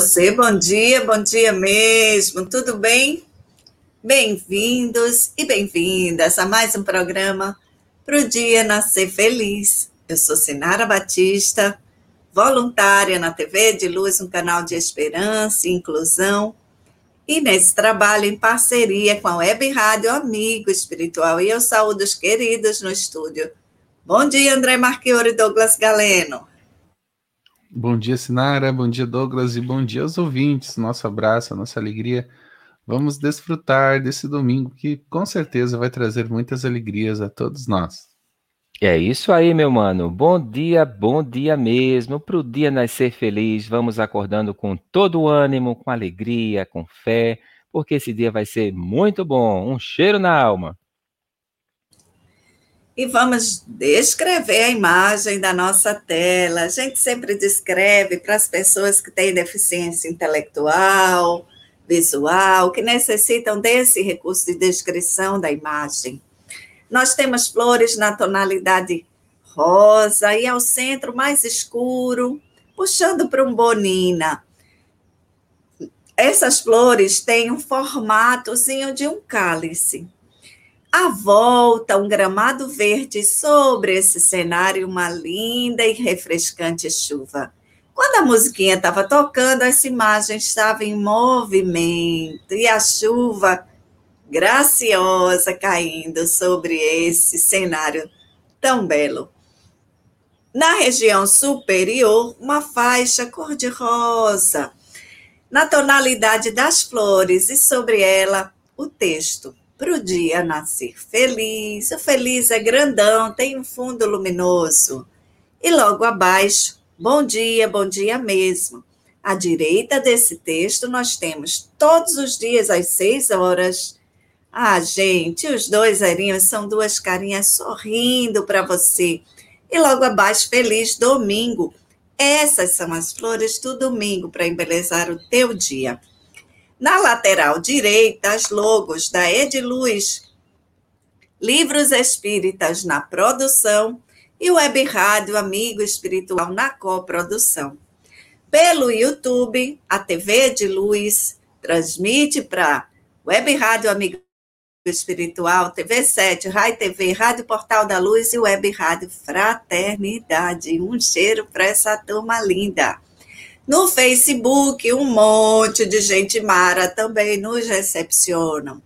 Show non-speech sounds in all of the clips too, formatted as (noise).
você, bom dia, bom dia mesmo, tudo bem? Bem-vindos e bem-vindas a mais um programa para o Dia Nascer Feliz. Eu sou Sinara Batista, voluntária na TV de Luz, um canal de esperança e inclusão, e nesse trabalho em parceria com a Web Rádio Amigo Espiritual. E eu saúdo os queridos no estúdio. Bom dia, André Marchiori e Douglas Galeno. Bom dia, Sinara. Bom dia, Douglas. E bom dia aos ouvintes. Nosso abraço, nossa alegria. Vamos desfrutar desse domingo que com certeza vai trazer muitas alegrias a todos nós. É isso aí, meu mano. Bom dia, bom dia mesmo. Para o dia nascer feliz, vamos acordando com todo o ânimo, com alegria, com fé, porque esse dia vai ser muito bom. Um cheiro na alma e vamos descrever a imagem da nossa tela. A gente sempre descreve para as pessoas que têm deficiência intelectual, visual, que necessitam desse recurso de descrição da imagem. Nós temos flores na tonalidade rosa e ao centro mais escuro, puxando para um bonina. Essas flores têm um formatozinho de um cálice. À volta, um gramado verde sobre esse cenário, uma linda e refrescante chuva. Quando a musiquinha estava tocando, essa imagem estava em movimento e a chuva graciosa caindo sobre esse cenário tão belo. Na região superior, uma faixa cor-de-rosa, na tonalidade das flores, e sobre ela o texto para o dia nascer feliz. O feliz é grandão, tem um fundo luminoso. E logo abaixo, bom dia, bom dia mesmo. À direita desse texto, nós temos todos os dias às seis horas. Ah, gente, os dois arinhos são duas carinhas sorrindo para você. E logo abaixo, feliz domingo. Essas são as flores do domingo para embelezar o teu dia. Na lateral direita, as logos da Ediluz, Livros Espíritas na produção e Web Rádio Amigo Espiritual na coprodução. Pelo YouTube, a TV de Luz transmite para Web Rádio Amigo Espiritual, TV 7, Rai TV, Rádio Portal da Luz e Web Rádio Fraternidade. Um cheiro para essa turma linda. No Facebook, um monte de gente mara também nos recepcionam.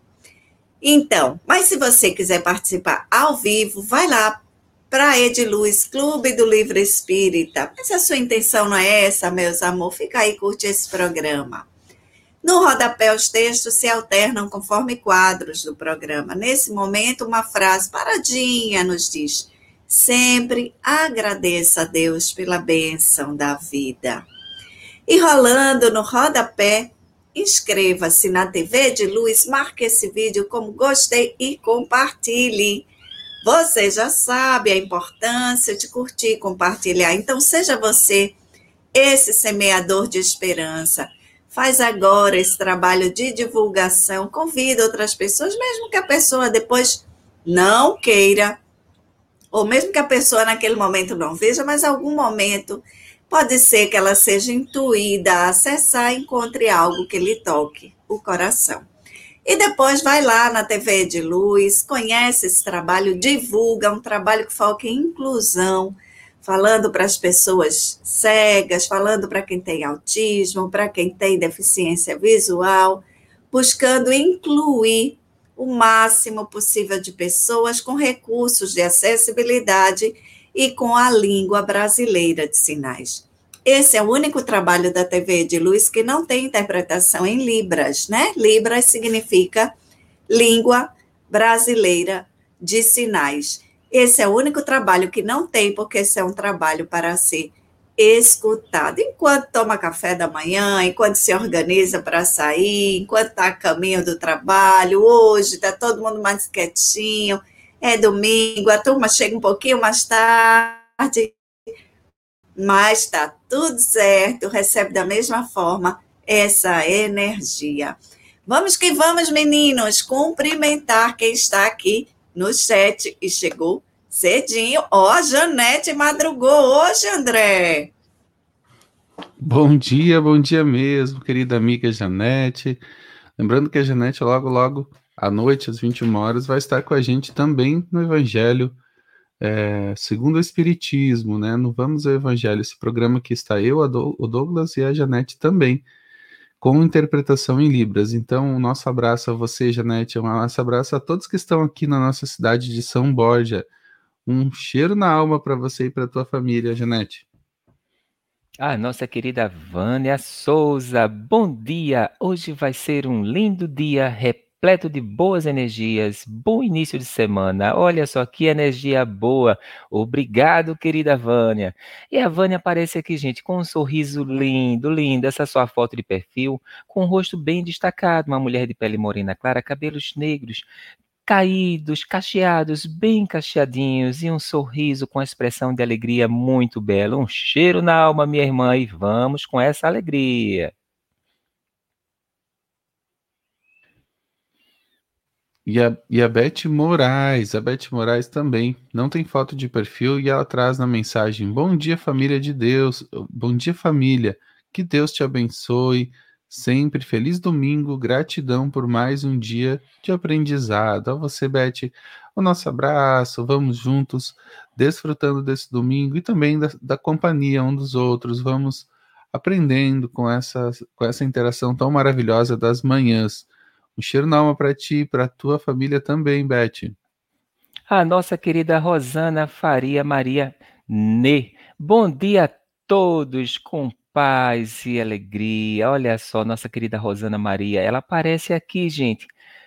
Então, mas se você quiser participar ao vivo, vai lá para Ediluz, Clube do Livro Espírita. Mas a sua intenção não é essa, meus amores? Fica aí, curte esse programa. No rodapé, os textos se alternam conforme quadros do programa. Nesse momento, uma frase paradinha nos diz: sempre agradeça a Deus pela bênção da vida. E rolando no rodapé, inscreva-se na TV de Luz, marque esse vídeo como gostei e compartilhe. Você já sabe a importância de curtir e compartilhar. Então, seja você esse semeador de esperança. Faz agora esse trabalho de divulgação, convida outras pessoas, mesmo que a pessoa depois não queira, ou mesmo que a pessoa naquele momento não veja, mas algum momento Pode ser que ela seja intuída a acessar e encontre algo que lhe toque o coração. E depois vai lá na TV de Luz, conhece esse trabalho, divulga um trabalho que foca em inclusão, falando para as pessoas cegas, falando para quem tem autismo, para quem tem deficiência visual, buscando incluir o máximo possível de pessoas com recursos de acessibilidade e com a língua brasileira de sinais. Esse é o único trabalho da TV de luz que não tem interpretação em Libras, né? Libras significa língua brasileira de sinais. Esse é o único trabalho que não tem, porque esse é um trabalho para ser escutado. Enquanto toma café da manhã, enquanto se organiza para sair, enquanto está a caminho do trabalho, hoje está todo mundo mais quietinho, é domingo, a turma chega um pouquinho mais tarde, mas está tudo certo, recebe da mesma forma essa energia. Vamos que vamos, meninos, cumprimentar quem está aqui no chat e chegou cedinho. Ó, oh, Janete madrugou hoje, André. Bom dia, bom dia mesmo, querida amiga Janete. Lembrando que a Janete logo, logo à noite, às 21 horas, vai estar com a gente também no Evangelho é, segundo o Espiritismo, né? No Vamos ao Evangelho, esse programa que está eu, o Douglas e a Janete também, com interpretação em Libras. Então, um nosso abraço a você, Janete, um nosso abraço a todos que estão aqui na nossa cidade de São Borja. Um cheiro na alma para você e para tua família, Janete. A nossa querida Vânia Souza, bom dia! Hoje vai ser um lindo dia repleto de boas energias, bom início de semana. Olha só que energia boa. Obrigado, querida Vânia. E a Vânia aparece aqui, gente, com um sorriso lindo, lindo. Essa sua foto de perfil, com um rosto bem destacado, uma mulher de pele morena clara, cabelos negros, caídos, cacheados, bem cacheadinhos, e um sorriso com expressão de alegria muito bela. Um cheiro na alma, minha irmã, e vamos com essa alegria. E a, e a Beth Moraes, a Beth Moraes também não tem foto de perfil e ela traz na mensagem: Bom dia, família de Deus, bom dia, família, que Deus te abençoe sempre. Feliz domingo, gratidão por mais um dia de aprendizado. A você, Beth, o nosso abraço, vamos juntos, desfrutando desse domingo e também da, da companhia um dos outros. Vamos aprendendo com essa, com essa interação tão maravilhosa das manhãs. Um cheiro na alma para ti e para tua família também, Beth. A nossa querida Rosana Faria Maria Ne. Bom dia a todos com paz e alegria. Olha só, nossa querida Rosana Maria, ela aparece aqui, gente,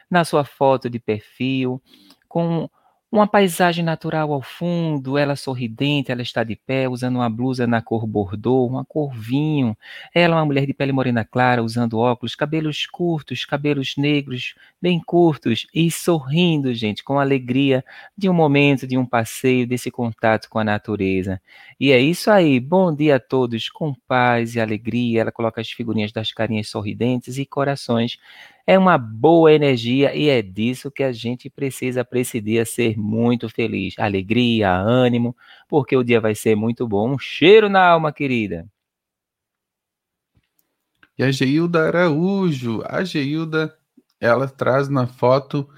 na sua foto de perfil, com uma paisagem natural ao fundo, ela sorridente, ela está de pé, usando uma blusa na cor bordô, uma cor vinho. Ela é uma mulher de pele morena clara, usando óculos, cabelos curtos, cabelos negros, bem curtos, e sorrindo, gente, com alegria de um momento, de um passeio, desse contato com a natureza. E é isso aí. Bom dia a todos, com paz e alegria. Ela coloca as figurinhas das carinhas sorridentes e corações é uma boa energia e é disso que a gente precisa para esse dia ser muito feliz. Alegria, ânimo, porque o dia vai ser muito bom. Um cheiro na alma, querida. E a Geilda Araújo, a Geilda, ela traz na foto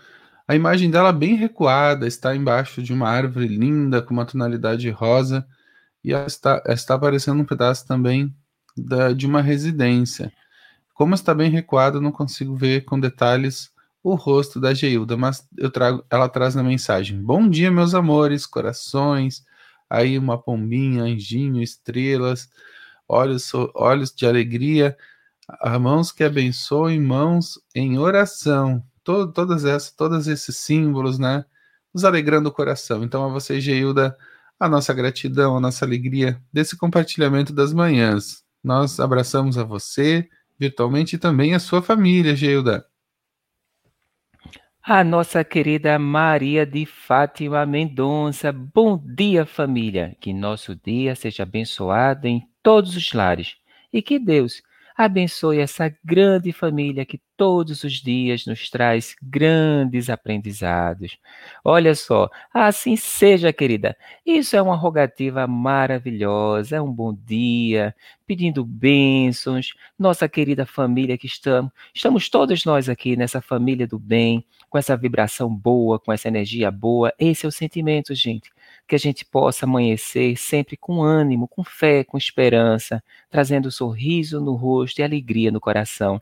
a imagem dela bem recuada, está embaixo de uma árvore linda com uma tonalidade rosa e ela está, está aparecendo um pedaço também da, de uma residência. Como está bem recuado, não consigo ver com detalhes o rosto da Geilda, mas eu trago, ela traz na mensagem: Bom dia, meus amores, corações, aí uma pombinha, anjinho, estrelas, olhos, olhos de alegria, mãos que abençoem, mãos em oração. Todo, todas essas, todos esses símbolos, né? Nos alegrando o coração. Então, a você, Geilda, a nossa gratidão, a nossa alegria desse compartilhamento das manhãs. Nós abraçamos a você virtualmente também a sua família, Geilda. A nossa querida Maria de Fátima Mendonça. Bom dia, família. Que nosso dia seja abençoado em todos os lares e que Deus abençoe essa grande família que todos os dias nos traz grandes aprendizados. Olha só, assim seja, querida. Isso é uma rogativa maravilhosa, é um bom dia, pedindo bênçãos. Nossa querida família que estamos, estamos todos nós aqui nessa família do bem, com essa vibração boa, com essa energia boa. Esse é o sentimento, gente que a gente possa amanhecer sempre com ânimo, com fé, com esperança, trazendo sorriso no rosto e alegria no coração.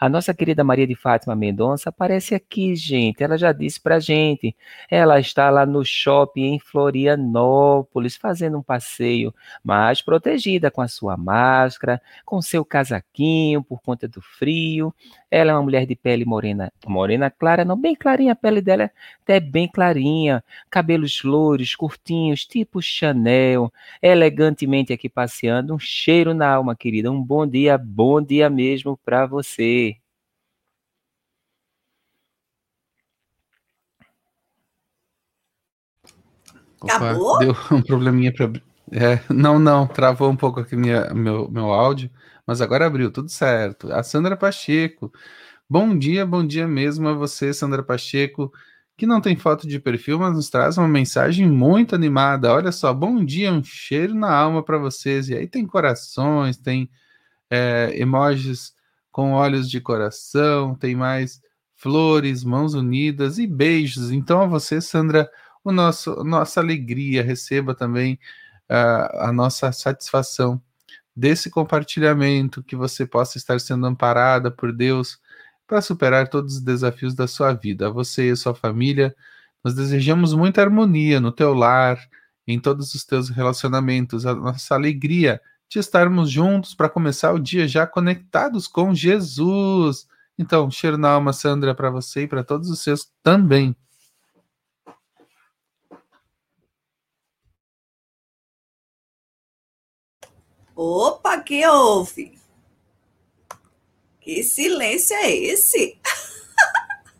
A nossa querida Maria de Fátima Mendonça aparece aqui, gente. Ela já disse pra gente. Ela está lá no shopping em Florianópolis, fazendo um passeio, mas protegida com a sua máscara, com seu casaquinho por conta do frio. Ela é uma mulher de pele morena, morena clara, não bem clarinha, a pele dela é até bem clarinha, cabelos louros, curtinhos, tipo Chanel, elegantemente aqui passeando, um cheiro na alma, querida. Um bom dia, bom dia mesmo para você. Opa, Acabou? Deu (laughs) um probleminha para é, não, não, travou um pouco aqui minha, meu, meu áudio, mas agora abriu, tudo certo. A Sandra Pacheco. Bom dia, bom dia mesmo a você, Sandra Pacheco. que não tem foto de perfil, mas nos traz uma mensagem muito animada. Olha só, bom dia, um cheiro na alma para vocês. E aí tem corações, tem é, emojis com olhos de coração, tem mais flores, mãos unidas e beijos. Então, a você, Sandra, o nosso nossa alegria, receba também uh, a nossa satisfação desse compartilhamento, que você possa estar sendo amparada por Deus para superar todos os desafios da sua vida. A você e a sua família, nós desejamos muita harmonia no teu lar, em todos os teus relacionamentos, a nossa alegria de estarmos juntos para começar o dia já conectados com Jesus. Então, cheiro na alma, Sandra, para você e para todos os seus também. Opa, que houve? Que silêncio é esse?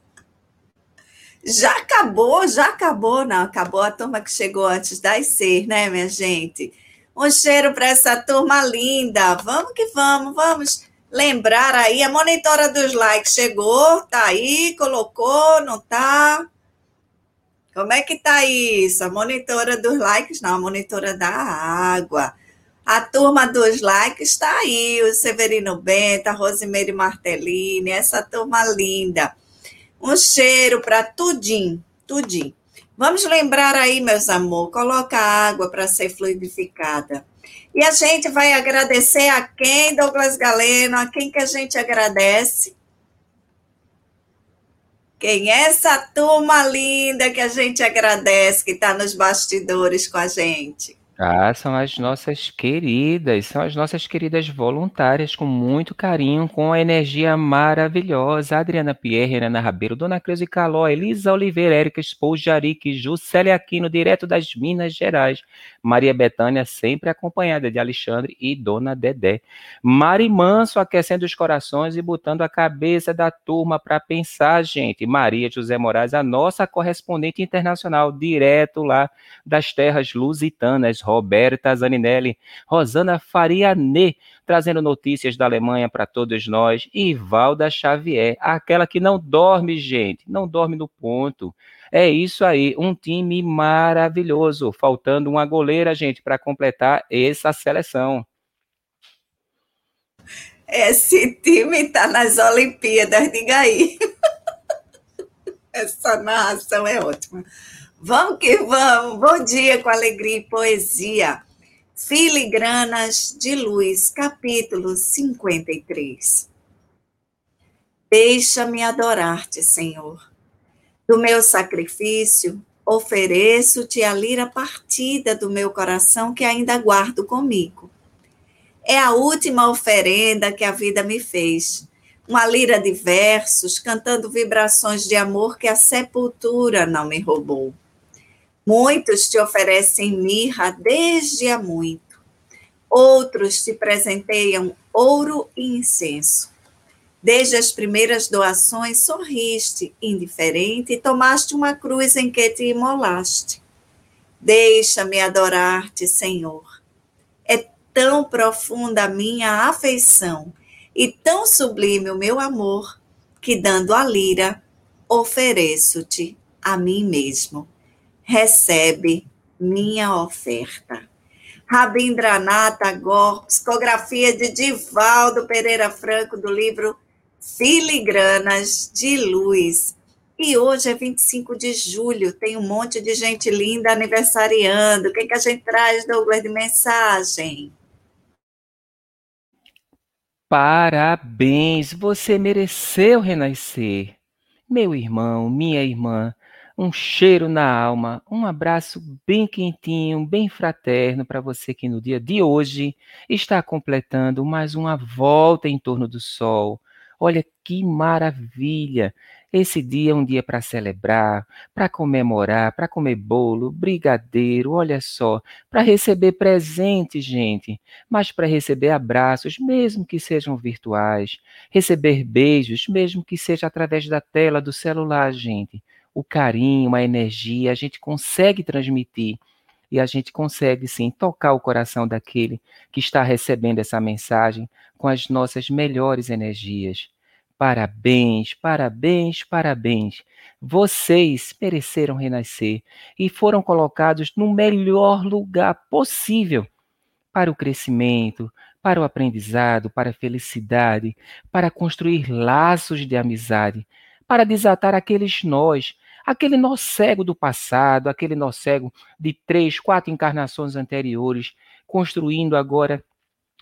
(laughs) já acabou, já acabou. Não, acabou a turma que chegou antes das seis, né, minha gente? Um cheiro para essa turma linda. Vamos que vamos, vamos lembrar aí. A monitora dos likes chegou, tá aí, colocou, não tá? Como é que tá isso? A monitora dos likes, não, a monitora da água. A turma dos likes está aí, o Severino Benta, a Rosimeire Martellini, essa turma linda. Um cheiro para tudim, tudim. Vamos lembrar aí, meus amor, coloca água para ser fluidificada. E a gente vai agradecer a quem, Douglas Galeno, a quem que a gente agradece? Quem é essa turma linda que a gente agradece, que está nos bastidores com a gente? Ah, são as nossas queridas, são as nossas queridas voluntárias, com muito carinho, com a energia maravilhosa. Adriana Pierre, Ana Rabeiro, Dona Creuza Caló, Elisa Oliveira, Érica Spoljaric, Juscelia Aquino, direto das Minas Gerais. Maria Betânia, sempre acompanhada de Alexandre e Dona Dedé. Mari Manso, aquecendo os corações e botando a cabeça da turma para pensar, gente. Maria José Moraes, a nossa correspondente internacional, direto lá das terras lusitanas. Roberta Zaninelli, Rosana Fariane, trazendo notícias da Alemanha para todos nós, e Valda Xavier, aquela que não dorme, gente, não dorme no ponto. É isso aí, um time maravilhoso. Faltando uma goleira, gente, para completar essa seleção. Esse time está nas Olimpíadas, diga aí. (laughs) Essa narração é ótima. Vamos que vamos. Bom dia com alegria e poesia. Filigranas de Luz, capítulo 53. Deixa-me adorar-te, Senhor. Do meu sacrifício, ofereço-te a lira partida do meu coração que ainda guardo comigo. É a última oferenda que a vida me fez uma lira de versos, cantando vibrações de amor que a sepultura não me roubou. Muitos te oferecem mirra desde há muito, outros te presenteiam ouro e incenso. Desde as primeiras doações sorriste, indiferente, e tomaste uma cruz em que te imolaste. Deixa-me adorar-te, Senhor. É tão profunda a minha afeição e tão sublime o meu amor, que dando a lira, ofereço-te a mim mesmo recebe minha oferta. Rabindranath Tagore, psicografia de Divaldo Pereira Franco, do livro Filigranas de Luz. E hoje é 25 de julho, tem um monte de gente linda aniversariando. O que, que a gente traz, Douglas, de mensagem? Parabéns, você mereceu renascer. Meu irmão, minha irmã, um cheiro na alma, um abraço bem quentinho, bem fraterno para você que no dia de hoje está completando mais uma volta em torno do sol. Olha que maravilha! Esse dia é um dia para celebrar, para comemorar, para comer bolo, brigadeiro, olha só, para receber presentes, gente, mas para receber abraços, mesmo que sejam virtuais, receber beijos, mesmo que seja através da tela do celular, gente o carinho, a energia, a gente consegue transmitir e a gente consegue sim tocar o coração daquele que está recebendo essa mensagem com as nossas melhores energias. Parabéns, parabéns, parabéns. Vocês mereceram renascer e foram colocados no melhor lugar possível para o crescimento, para o aprendizado, para a felicidade, para construir laços de amizade, para desatar aqueles nós, aquele nó cego do passado, aquele nó cego de três, quatro encarnações anteriores, construindo agora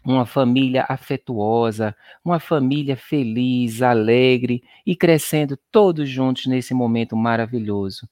uma família afetuosa, uma família feliz, alegre e crescendo todos juntos nesse momento maravilhoso.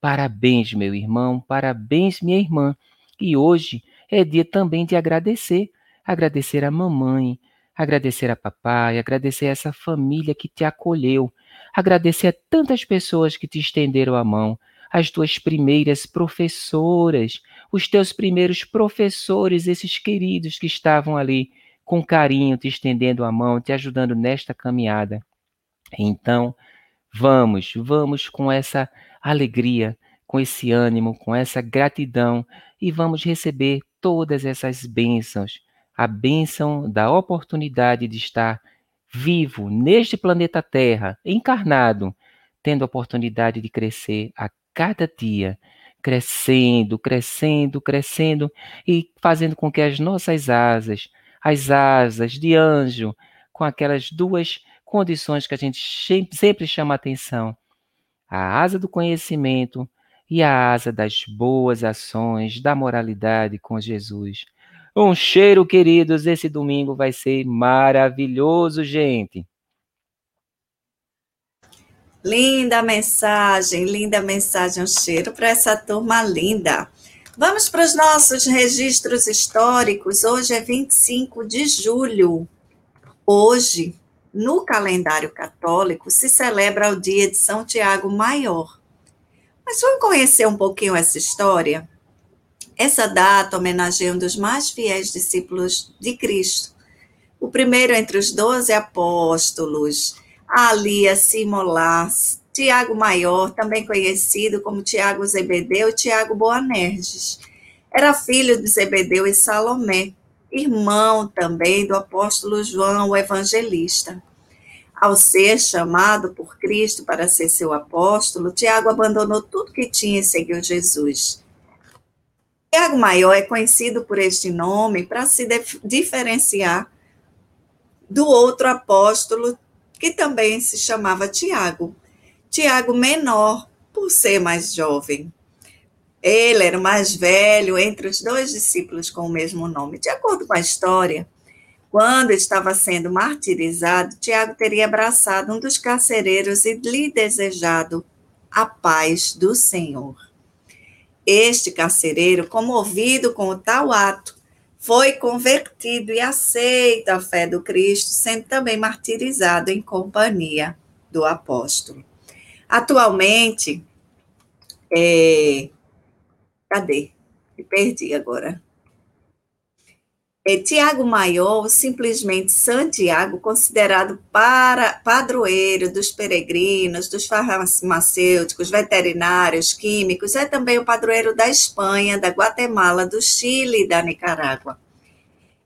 Parabéns, meu irmão, parabéns, minha irmã. E hoje é dia também de agradecer. Agradecer a mamãe, agradecer a papai, agradecer a essa família que te acolheu, agradecer a tantas pessoas que te estenderam a mão, as tuas primeiras professoras, os teus primeiros professores, esses queridos que estavam ali com carinho, te estendendo a mão, te ajudando nesta caminhada. Então, vamos, vamos com essa alegria, com esse ânimo, com essa gratidão e vamos receber todas essas bênçãos. A bênção da oportunidade de estar vivo neste planeta Terra, encarnado, tendo a oportunidade de crescer a cada dia, crescendo, crescendo, crescendo e fazendo com que as nossas asas, as asas de anjo, com aquelas duas condições que a gente sempre chama atenção, a asa do conhecimento e a asa das boas ações, da moralidade com Jesus. Um cheiro, queridos, esse domingo vai ser maravilhoso, gente. Linda mensagem, linda mensagem, um cheiro para essa turma linda. Vamos para os nossos registros históricos. Hoje é 25 de julho. Hoje, no calendário católico, se celebra o dia de São Tiago Maior. Mas vamos conhecer um pouquinho essa história? Essa data homenageia um dos mais fiéis discípulos de Cristo, o primeiro entre os doze apóstolos, Alia Simolás, Tiago Maior, também conhecido como Tiago Zebedeu e Tiago Boanerges. Era filho de Zebedeu e Salomé, irmão também do apóstolo João, o evangelista. Ao ser chamado por Cristo para ser seu apóstolo, Tiago abandonou tudo que tinha e seguiu Jesus. Tiago Maior é conhecido por este nome para se diferenciar do outro apóstolo que também se chamava Tiago. Tiago menor, por ser mais jovem. Ele era o mais velho entre os dois discípulos com o mesmo nome. De acordo com a história, quando estava sendo martirizado, Tiago teria abraçado um dos carcereiros e lhe desejado a paz do Senhor. Este carcereiro, comovido com o tal ato, foi convertido e aceita a fé do Cristo, sendo também martirizado em companhia do apóstolo. Atualmente, é... cadê? Me perdi agora. É Tiago Maior, simplesmente Santiago, considerado para, padroeiro dos peregrinos, dos farmacêuticos, veterinários, químicos, é também o padroeiro da Espanha, da Guatemala, do Chile e da Nicarágua.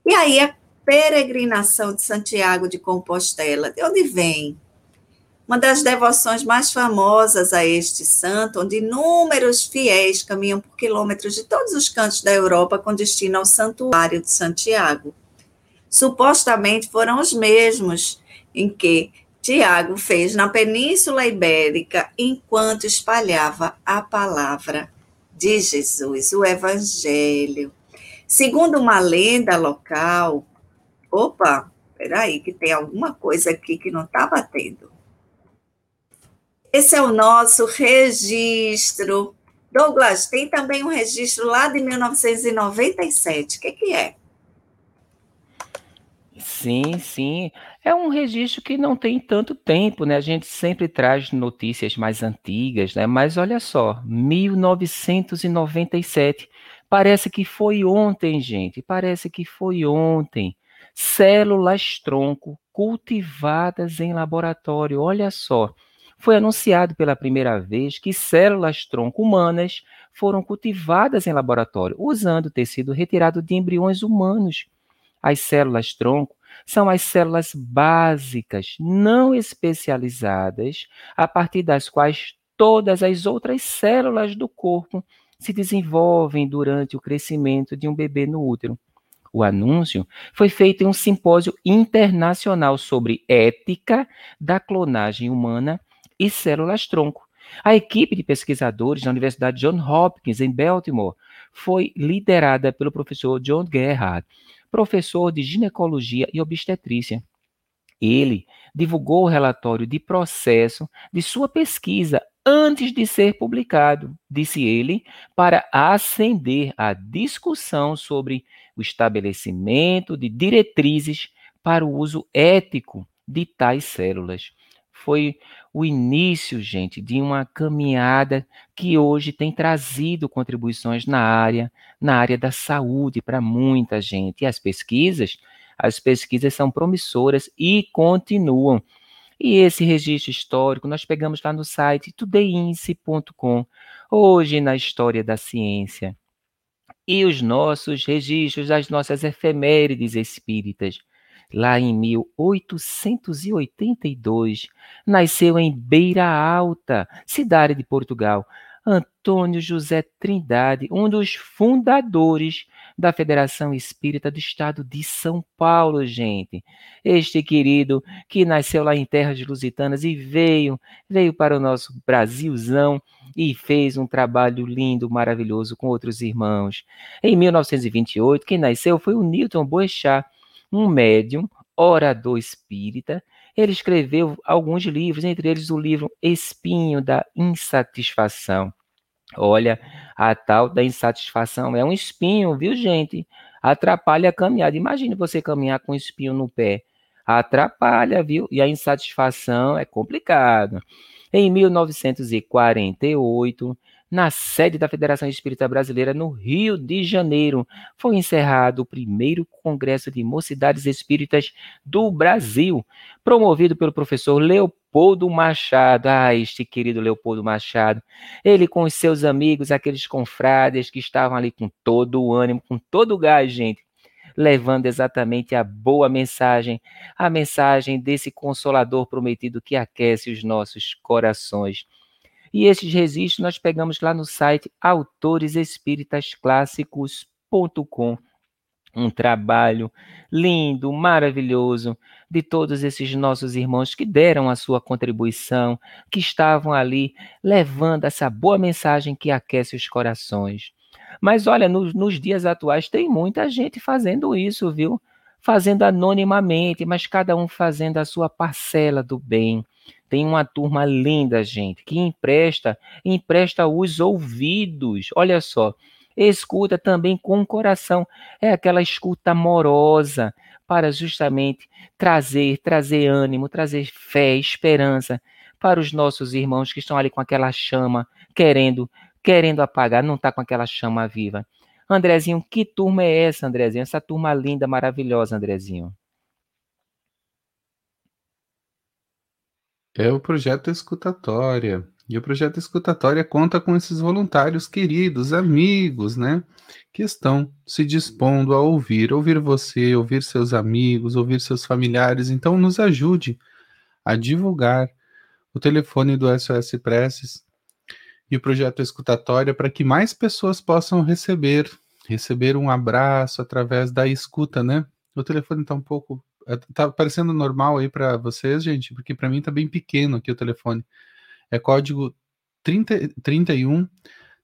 E aí a peregrinação de Santiago de Compostela, de onde vem? Uma das devoções mais famosas a este santo, onde inúmeros fiéis caminham por quilômetros de todos os cantos da Europa com destino ao Santuário de Santiago. Supostamente foram os mesmos em que Tiago fez na Península Ibérica enquanto espalhava a palavra de Jesus, o Evangelho. Segundo uma lenda local, opa, peraí, que tem alguma coisa aqui que não está batendo. Esse é o nosso registro. Douglas, tem também um registro lá de 1997. O que, que é? Sim, sim. É um registro que não tem tanto tempo, né? A gente sempre traz notícias mais antigas, né? Mas olha só, 1997. Parece que foi ontem, gente. Parece que foi ontem. Células tronco cultivadas em laboratório. Olha só foi anunciado pela primeira vez que células tronco humanas foram cultivadas em laboratório, usando tecido retirado de embriões humanos. As células tronco são as células básicas, não especializadas, a partir das quais todas as outras células do corpo se desenvolvem durante o crescimento de um bebê no útero. O anúncio foi feito em um simpósio internacional sobre ética da clonagem humana e células-tronco. A equipe de pesquisadores da Universidade Johns Hopkins, em Baltimore, foi liderada pelo professor John Gerhard, professor de ginecologia e obstetrícia. Ele divulgou o relatório de processo de sua pesquisa antes de ser publicado, disse ele, para acender a discussão sobre o estabelecimento de diretrizes para o uso ético de tais células. Foi o início, gente, de uma caminhada que hoje tem trazido contribuições na área, na área da saúde para muita gente. E as pesquisas, as pesquisas são promissoras e continuam. E esse registro histórico nós pegamos lá no site tudeince.com, hoje na história da ciência. E os nossos registros das nossas efemérides espíritas. Lá em 1882, nasceu em Beira Alta, cidade de Portugal, Antônio José Trindade, um dos fundadores da Federação Espírita do Estado de São Paulo, gente. Este querido que nasceu lá em terras lusitanas e veio, veio para o nosso Brasilzão e fez um trabalho lindo, maravilhoso com outros irmãos. Em 1928, quem nasceu foi o Newton Boechat, um médium, orador espírita, ele escreveu alguns livros, entre eles o livro Espinho da Insatisfação. Olha, a tal da insatisfação é um espinho, viu, gente? Atrapalha a caminhada. Imagine você caminhar com um espinho no pé. Atrapalha, viu? E a insatisfação é complicado. Em 1948, na sede da Federação Espírita Brasileira, no Rio de Janeiro, foi encerrado o primeiro Congresso de Mocidades Espíritas do Brasil, promovido pelo professor Leopoldo Machado. Ah, este querido Leopoldo Machado. Ele com os seus amigos, aqueles confrades que estavam ali com todo o ânimo, com todo o gás, gente levando exatamente a boa mensagem, a mensagem desse consolador prometido que aquece os nossos corações. E esses registros nós pegamos lá no site autoresespiritasclássicos.com. Um trabalho lindo, maravilhoso de todos esses nossos irmãos que deram a sua contribuição, que estavam ali levando essa boa mensagem que aquece os corações. Mas olha, nos, nos dias atuais tem muita gente fazendo isso, viu? Fazendo anonimamente, mas cada um fazendo a sua parcela do bem tem uma turma linda, gente, que empresta, empresta os ouvidos. Olha só, escuta também com o coração. É aquela escuta amorosa para justamente trazer, trazer ânimo, trazer fé, esperança para os nossos irmãos que estão ali com aquela chama, querendo, querendo apagar, não está com aquela chama viva. Andrezinho, que turma é essa, Andrezinho? Essa turma linda, maravilhosa, Andrezinho. É o projeto Escutatória. E o projeto Escutatória conta com esses voluntários queridos, amigos, né? Que estão se dispondo a ouvir, ouvir você, ouvir seus amigos, ouvir seus familiares. Então, nos ajude a divulgar o telefone do SOS Preces e o projeto Escutatória para que mais pessoas possam receber, receber um abraço através da escuta, né? O telefone está um pouco tá parecendo normal aí para vocês, gente? Porque para mim tá bem pequeno aqui o telefone. É código 30, 31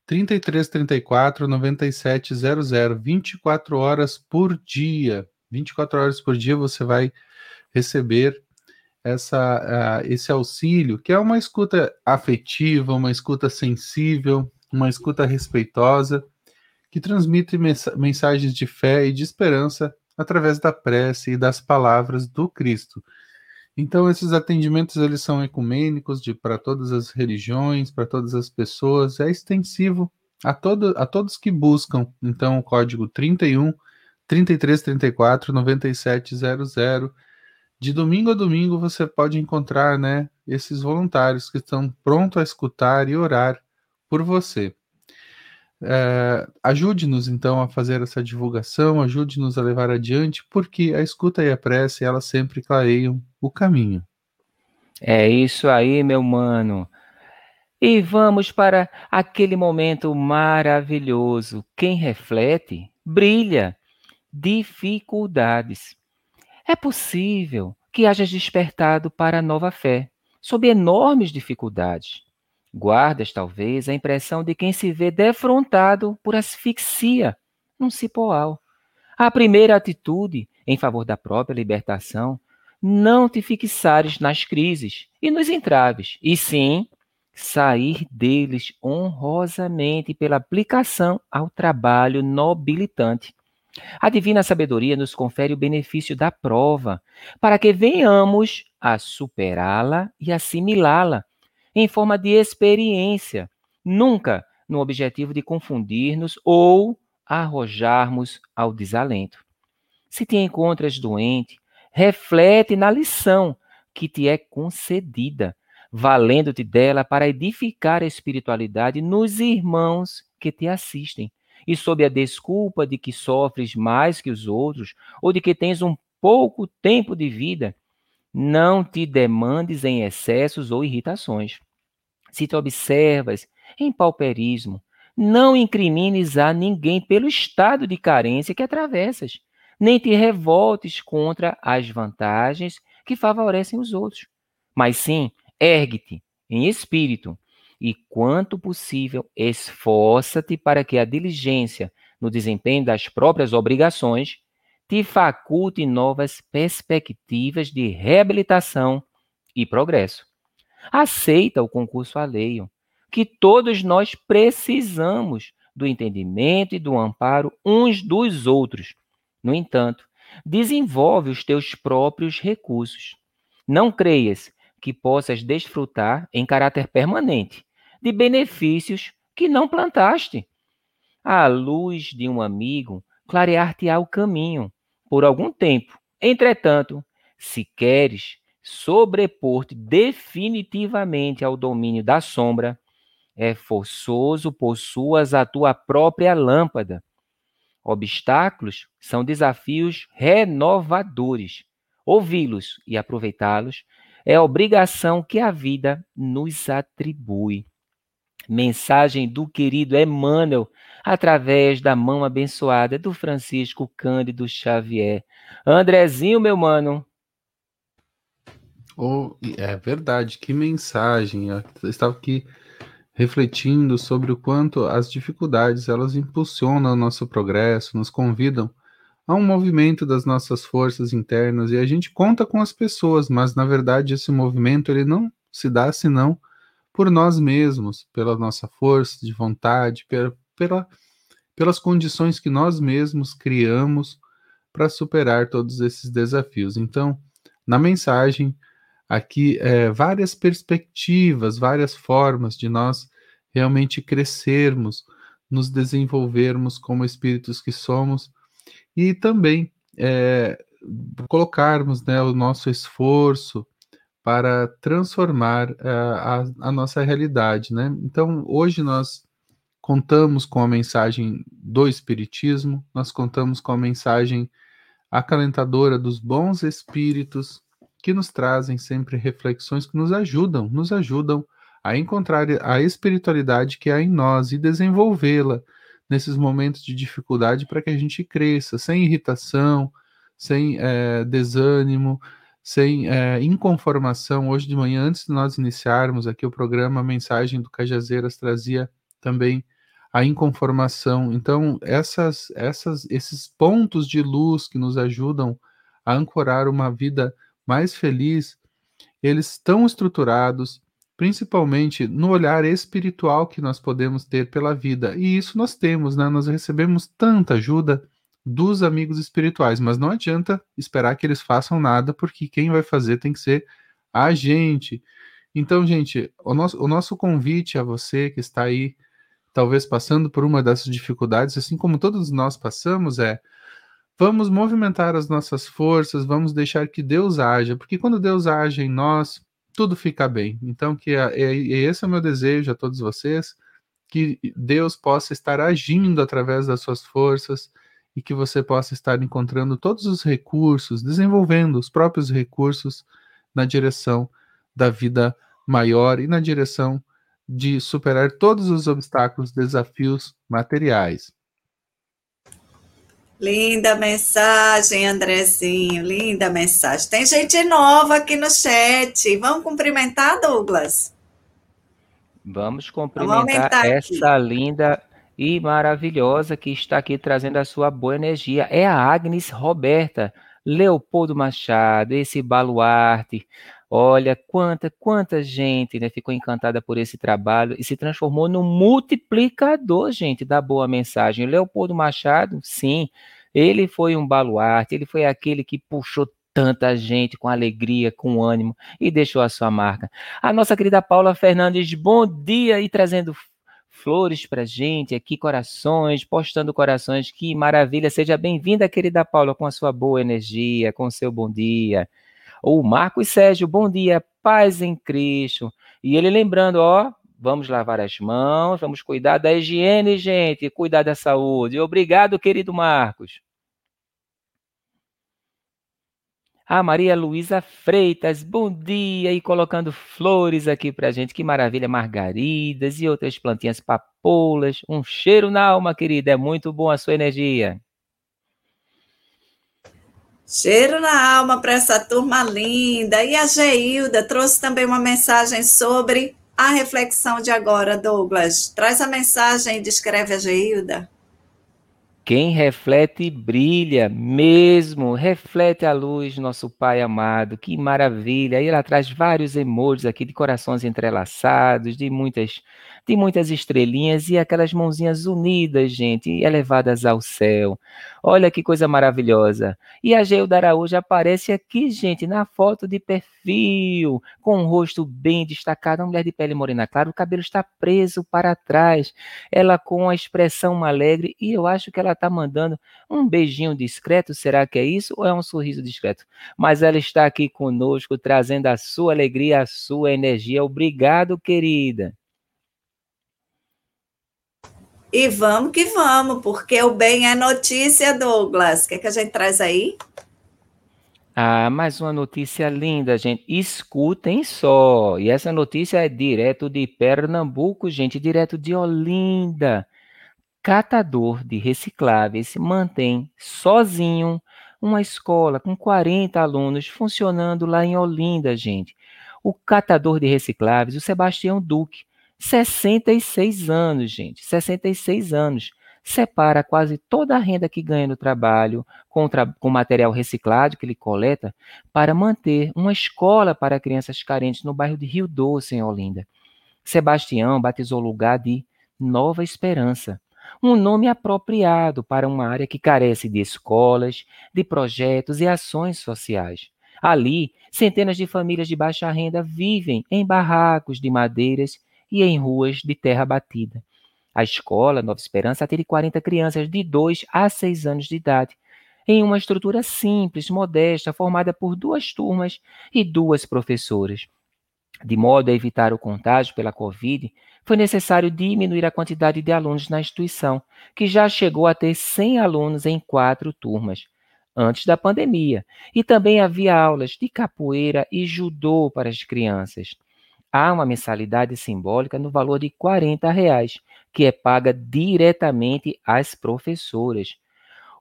3334 9700, 24 horas por dia. 24 horas por dia você vai receber essa, uh, esse auxílio, que é uma escuta afetiva, uma escuta sensível, uma escuta respeitosa, que transmite mensagens de fé e de esperança através da prece e das palavras do Cristo. Então esses atendimentos eles são ecumênicos para todas as religiões, para todas as pessoas, é extensivo a, todo, a todos que buscam. Então o código 31 3334 9700 de domingo a domingo você pode encontrar, né, esses voluntários que estão prontos a escutar e orar por você. É, ajude-nos então a fazer essa divulgação, ajude-nos a levar adiante, porque a escuta e a prece, elas sempre clareiam o caminho. É isso aí, meu mano. E vamos para aquele momento maravilhoso. Quem reflete, brilha. Dificuldades. É possível que hajas despertado para a nova fé, sob enormes dificuldades. Guardas, talvez, a impressão de quem se vê defrontado por asfixia num cipoal. A primeira atitude em favor da própria libertação, não te fixares nas crises e nos entraves, e sim sair deles honrosamente pela aplicação ao trabalho nobilitante. A divina sabedoria nos confere o benefício da prova, para que venhamos a superá-la e assimilá-la em forma de experiência, nunca no objetivo de confundir-nos ou arrojarmos ao desalento. Se te encontras doente, reflete na lição que te é concedida, valendo-te dela para edificar a espiritualidade nos irmãos que te assistem e sob a desculpa de que sofres mais que os outros, ou de que tens um pouco tempo de vida, não te demandes em excessos ou irritações. Se te observas em pauperismo, não incrimines a ninguém pelo estado de carência que atravessas, nem te revoltes contra as vantagens que favorecem os outros. Mas sim, ergue-te em espírito e, quanto possível, esforça-te para que a diligência no desempenho das próprias obrigações te faculte novas perspectivas de reabilitação e progresso. Aceita o concurso alheio, que todos nós precisamos do entendimento e do amparo uns dos outros. No entanto, desenvolve os teus próprios recursos. Não creias que possas desfrutar em caráter permanente de benefícios que não plantaste. A luz de um amigo clarear-te-á o caminho por algum tempo. Entretanto, se queres sobrepor-te definitivamente ao domínio da sombra, é forçoso possuas a tua própria lâmpada. Obstáculos são desafios renovadores. Ouvi-los e aproveitá-los é obrigação que a vida nos atribui mensagem do querido Emmanuel, através da mão abençoada do Francisco Cândido Xavier. Andrezinho, meu mano. Oh, é verdade, que mensagem. Eu estava aqui refletindo sobre o quanto as dificuldades elas impulsionam o nosso progresso, nos convidam a um movimento das nossas forças internas e a gente conta com as pessoas, mas na verdade esse movimento ele não se dá senão por nós mesmos, pela nossa força de vontade, pela, pela, pelas condições que nós mesmos criamos para superar todos esses desafios. Então, na mensagem, aqui é, várias perspectivas, várias formas de nós realmente crescermos, nos desenvolvermos como espíritos que somos e também é, colocarmos né, o nosso esforço para transformar uh, a, a, nossa realidade, né? Então, hoje nós contamos com a mensagem do Espiritismo, nós contamos com a mensagem acalentadora dos bons espíritos que nos trazem sempre reflexões que nos ajudam, nos ajudam a encontrar a espiritualidade que há em nós e desenvolvê-la nesses momentos de dificuldade para que a gente cresça sem irritação, sem é, desânimo, sem é, inconformação. Hoje de manhã, antes de nós iniciarmos aqui o programa, a mensagem do Cajazeiras trazia também a inconformação. Então, essas, essas, esses pontos de luz que nos ajudam a ancorar uma vida mais feliz, eles estão estruturados principalmente no olhar espiritual que nós podemos ter pela vida. E isso nós temos, né? Nós recebemos tanta ajuda dos amigos espirituais, mas não adianta esperar que eles façam nada, porque quem vai fazer tem que ser a gente. Então, gente, o nosso, o nosso convite a você que está aí, talvez passando por uma dessas dificuldades, assim como todos nós passamos, é vamos movimentar as nossas forças, vamos deixar que Deus haja, porque quando Deus age em nós, tudo fica bem. Então, que é, é, esse é o meu desejo a todos vocês, que Deus possa estar agindo através das suas forças e que você possa estar encontrando todos os recursos, desenvolvendo os próprios recursos na direção da vida maior e na direção de superar todos os obstáculos, desafios materiais. Linda mensagem, Andrezinho, linda mensagem. Tem gente nova aqui no chat. Vamos cumprimentar, Douglas? Vamos cumprimentar Vamos essa aqui. linda e maravilhosa que está aqui trazendo a sua boa energia. É a Agnes Roberta, Leopoldo Machado, esse baluarte. Olha quanta, quanta gente né, ficou encantada por esse trabalho e se transformou no multiplicador, gente, da boa mensagem. Leopoldo Machado, sim, ele foi um baluarte, ele foi aquele que puxou tanta gente com alegria, com ânimo e deixou a sua marca. A nossa querida Paula Fernandes, bom dia e trazendo flores para gente aqui, corações, postando corações. Que maravilha! Seja bem-vinda, querida Paula, com a sua boa energia, com o seu bom dia. O Marcos Sérgio, bom dia, paz em Cristo. E ele lembrando, ó, vamos lavar as mãos, vamos cuidar da higiene, gente, cuidar da saúde. Obrigado, querido Marcos. A Maria Luísa Freitas, bom dia, e colocando flores aqui pra gente, que maravilha, margaridas e outras plantinhas papoulas. Um cheiro na alma, querida, é muito bom a sua energia. Cheiro na alma para essa turma linda. E a Geilda trouxe também uma mensagem sobre a reflexão de agora, Douglas. Traz a mensagem e descreve a Geilda. Quem reflete brilha, mesmo, reflete a luz, nosso Pai amado, que maravilha. E ela traz vários emojis aqui de corações entrelaçados, de muitas de muitas estrelinhas e aquelas mãozinhas unidas, gente, elevadas ao céu. Olha que coisa maravilhosa. E a Geilda Araújo aparece aqui, gente, na foto de perfil, com um rosto bem destacado, uma mulher de pele morena clara, o cabelo está preso para trás, ela com a expressão alegre, e eu acho que ela está mandando um beijinho discreto, será que é isso? Ou é um sorriso discreto? Mas ela está aqui conosco, trazendo a sua alegria, a sua energia. Obrigado, querida. E vamos que vamos, porque o bem é notícia, Douglas. O que, é que a gente traz aí? Ah, mais uma notícia linda, gente. Escutem só. E essa notícia é direto de Pernambuco, gente, direto de Olinda. Catador de recicláveis mantém sozinho uma escola com 40 alunos funcionando lá em Olinda, gente. O catador de recicláveis, o Sebastião Duque, 66 anos, gente, 66 anos. Separa quase toda a renda que ganha no trabalho com, tra com material reciclado que ele coleta para manter uma escola para crianças carentes no bairro de Rio Doce, em Olinda. Sebastião batizou o lugar de Nova Esperança, um nome apropriado para uma área que carece de escolas, de projetos e ações sociais. Ali, centenas de famílias de baixa renda vivem em barracos de madeiras e em ruas de terra batida. A escola Nova Esperança atende 40 crianças de 2 a 6 anos de idade, em uma estrutura simples, modesta, formada por duas turmas e duas professoras. De modo a evitar o contágio pela Covid, foi necessário diminuir a quantidade de alunos na instituição, que já chegou a ter 100 alunos em quatro turmas, antes da pandemia, e também havia aulas de capoeira e judô para as crianças há uma mensalidade simbólica no valor de 40 reais, que é paga diretamente às professoras.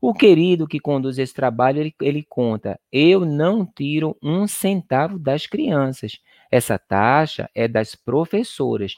O querido que conduz esse trabalho, ele, ele, conta: eu não tiro um centavo das crianças. Essa taxa é das professoras.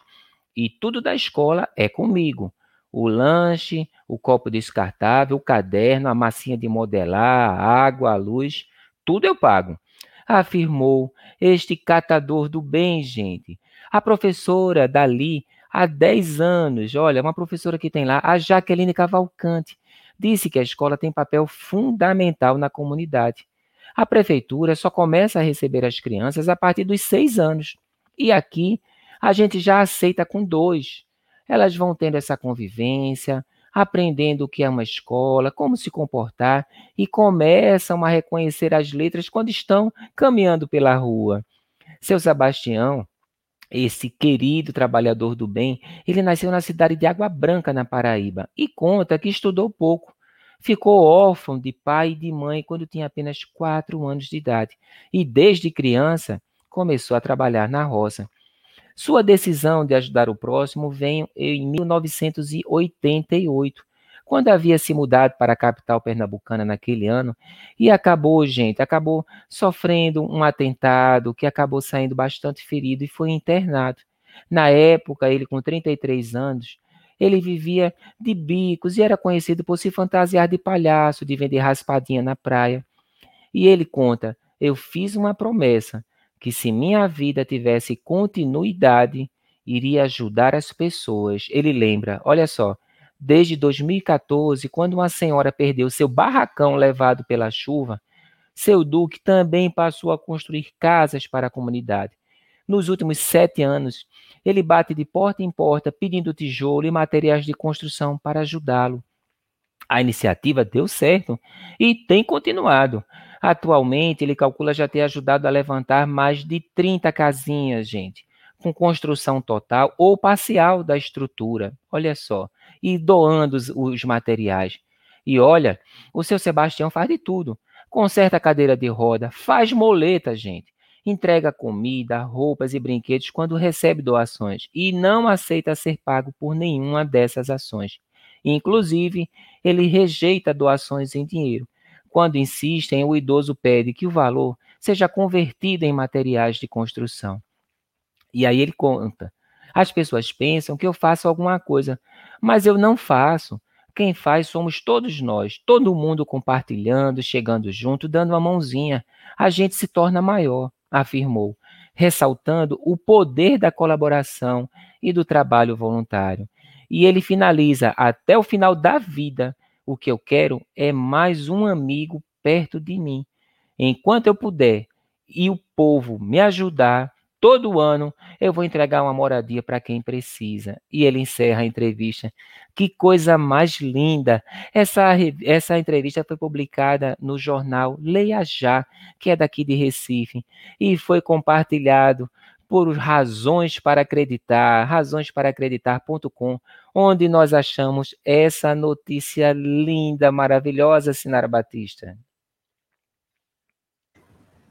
E tudo da escola é comigo. O lanche, o copo descartável, o caderno, a massinha de modelar, a água, a luz, tudo eu pago afirmou este catador do bem, gente. A professora dali, há 10 anos, olha, uma professora que tem lá, a Jaqueline Cavalcante, disse que a escola tem papel fundamental na comunidade. A prefeitura só começa a receber as crianças a partir dos seis anos. E aqui a gente já aceita com dois. Elas vão tendo essa convivência, aprendendo o que é uma escola, como se comportar e começam a reconhecer as letras quando estão caminhando pela rua. Seu Sebastião esse querido trabalhador do bem, ele nasceu na cidade de Água Branca, na Paraíba, e conta que estudou pouco. Ficou órfão de pai e de mãe quando tinha apenas quatro anos de idade, e desde criança começou a trabalhar na roça. Sua decisão de ajudar o próximo veio em 1988, quando havia se mudado para a capital pernambucana naquele ano, e acabou, gente, acabou sofrendo um atentado, que acabou saindo bastante ferido e foi internado. Na época, ele com 33 anos, ele vivia de bicos e era conhecido por se fantasiar de palhaço, de vender raspadinha na praia. E ele conta: Eu fiz uma promessa que se minha vida tivesse continuidade, iria ajudar as pessoas. Ele lembra, olha só, desde 2014, quando uma senhora perdeu seu barracão levado pela chuva, seu Duque também passou a construir casas para a comunidade. Nos últimos sete anos, ele bate de porta em porta pedindo tijolo e materiais de construção para ajudá-lo. A iniciativa deu certo e tem continuado. Atualmente, ele calcula já ter ajudado a levantar mais de 30 casinhas, gente, com construção total ou parcial da estrutura. Olha só e doando os, os materiais. E olha, o seu Sebastião faz de tudo. Conserta a cadeira de roda, faz moleta, gente. Entrega comida, roupas e brinquedos quando recebe doações e não aceita ser pago por nenhuma dessas ações. Inclusive, ele rejeita doações em dinheiro. Quando insistem, o idoso pede que o valor seja convertido em materiais de construção. E aí ele conta: as pessoas pensam que eu faço alguma coisa, mas eu não faço. Quem faz somos todos nós, todo mundo compartilhando, chegando junto, dando uma mãozinha. A gente se torna maior, afirmou, ressaltando o poder da colaboração e do trabalho voluntário. E ele finaliza: até o final da vida, o que eu quero é mais um amigo perto de mim. Enquanto eu puder e o povo me ajudar, Todo ano eu vou entregar uma moradia para quem precisa. E ele encerra a entrevista. Que coisa mais linda! Essa, essa entrevista foi publicada no jornal Leia Já, que é daqui de Recife, e foi compartilhado por razões para acreditar, razões para acreditar.com, onde nós achamos essa notícia linda, maravilhosa, Sinara Batista.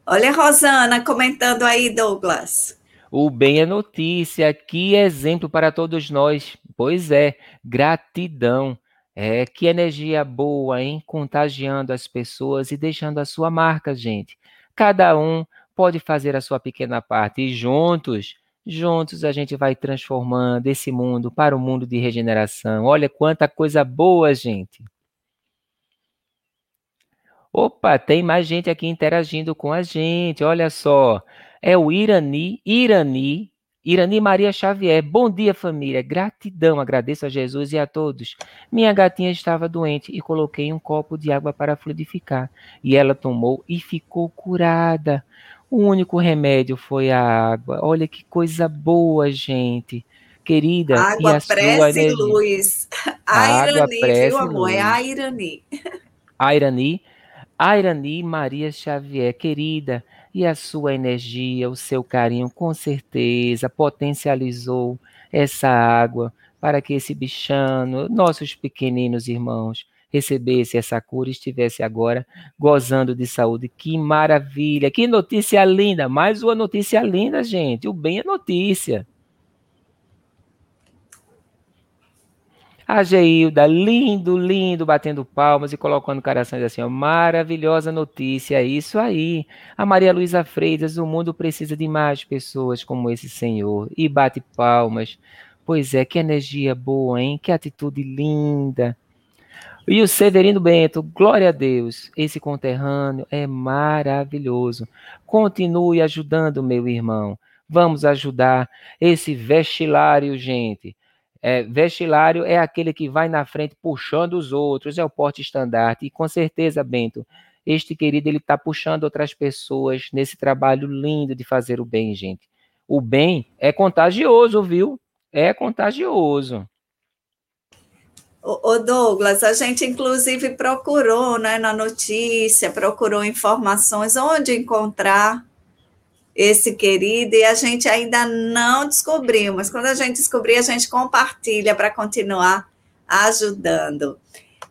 Olha a Rosana comentando aí, Douglas. O bem é notícia, que exemplo para todos nós. Pois é, gratidão. É, que energia boa, hein? Contagiando as pessoas e deixando a sua marca, gente. Cada um pode fazer a sua pequena parte e juntos, juntos a gente vai transformando esse mundo para o um mundo de regeneração. Olha quanta coisa boa, gente. Opa, tem mais gente aqui interagindo com a gente. Olha só. É o Irani, Irani, Irani Maria Xavier. Bom dia, família. Gratidão, agradeço a Jesus e a todos. Minha gatinha estava doente e coloquei um copo de água para fluidificar. E ela tomou e ficou curada. O único remédio foi a água. Olha que coisa boa, gente. Querida, água, e a prece energia. luz. A água, Irani, prece, viu, amor? Luz. É a Irani. A Irani. Airani Maria Xavier, querida, e a sua energia, o seu carinho, com certeza potencializou essa água para que esse bichano, nossos pequeninos irmãos, recebesse essa cura e estivesse agora gozando de saúde. Que maravilha! Que notícia linda! Mais uma notícia linda, gente. O bem é notícia. A Geilda, lindo, lindo, batendo palmas e colocando corações assim, ó, maravilhosa notícia, isso aí. A Maria Luísa Freitas, o mundo precisa de mais pessoas como esse senhor. E bate palmas. Pois é, que energia boa, hein? Que atitude linda. E o Severino Bento, glória a Deus, esse conterrâneo é maravilhoso. Continue ajudando, meu irmão. Vamos ajudar esse vestilário, gente. É, vestilário é aquele que vai na frente puxando os outros, é o porte estandarte. E com certeza, Bento, este querido ele está puxando outras pessoas nesse trabalho lindo de fazer o bem, gente. O bem é contagioso, viu? É contagioso. O Douglas, a gente inclusive procurou né, na notícia, procurou informações onde encontrar esse querido e a gente ainda não descobriu, mas quando a gente descobrir, a gente compartilha para continuar ajudando.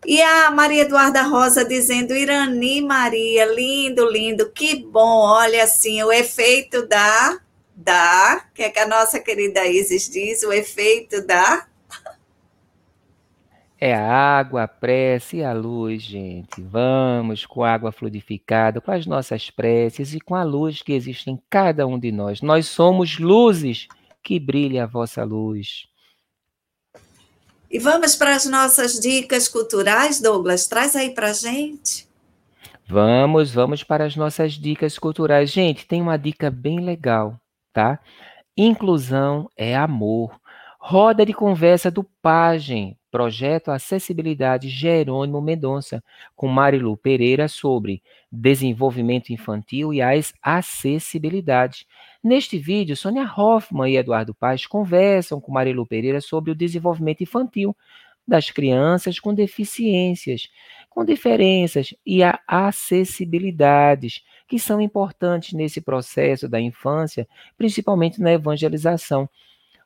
E a Maria Eduarda Rosa dizendo: Irani Maria, lindo, lindo, que bom. Olha assim, o efeito da. Da, que é que a nossa querida Isis diz, o efeito da. É a água, a prece e a luz, gente. Vamos com a água fluidificada, com as nossas preces e com a luz que existe em cada um de nós. Nós somos luzes que brilha a vossa luz. E vamos para as nossas dicas culturais, Douglas. Traz aí para gente. Vamos, vamos para as nossas dicas culturais. Gente, tem uma dica bem legal, tá? Inclusão é amor. Roda de conversa do Pagem, projeto Acessibilidade Jerônimo Mendonça, com Marilu Pereira sobre desenvolvimento infantil e as acessibilidades. Neste vídeo, Sônia Hoffman e Eduardo Paz conversam com Marilu Pereira sobre o desenvolvimento infantil das crianças com deficiências, com diferenças e a acessibilidades, que são importantes nesse processo da infância, principalmente na evangelização.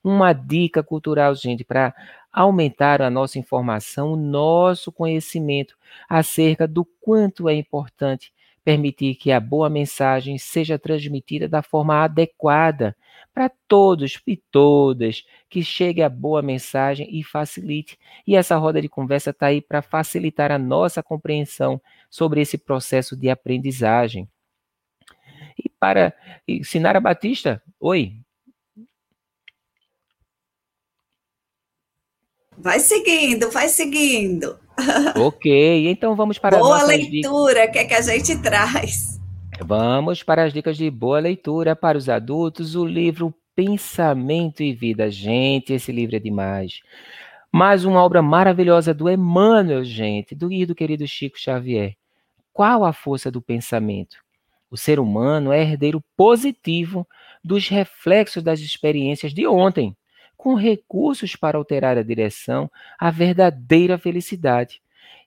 Uma dica cultural, gente, para aumentar a nossa informação, o nosso conhecimento acerca do quanto é importante permitir que a boa mensagem seja transmitida da forma adequada para todos e todas, que chegue a boa mensagem e facilite. E essa roda de conversa está aí para facilitar a nossa compreensão sobre esse processo de aprendizagem. E para Sinara Batista, oi. Vai seguindo, vai seguindo. ok, então vamos para boa a leitura, o que é que a gente traz? Vamos para as dicas de boa leitura para os adultos, o livro Pensamento e Vida. Gente, esse livro é demais. Mais uma obra maravilhosa do Emmanuel, gente, do e do querido Chico Xavier. Qual a força do pensamento? O ser humano é herdeiro positivo dos reflexos das experiências de ontem com recursos para alterar a direção à verdadeira felicidade.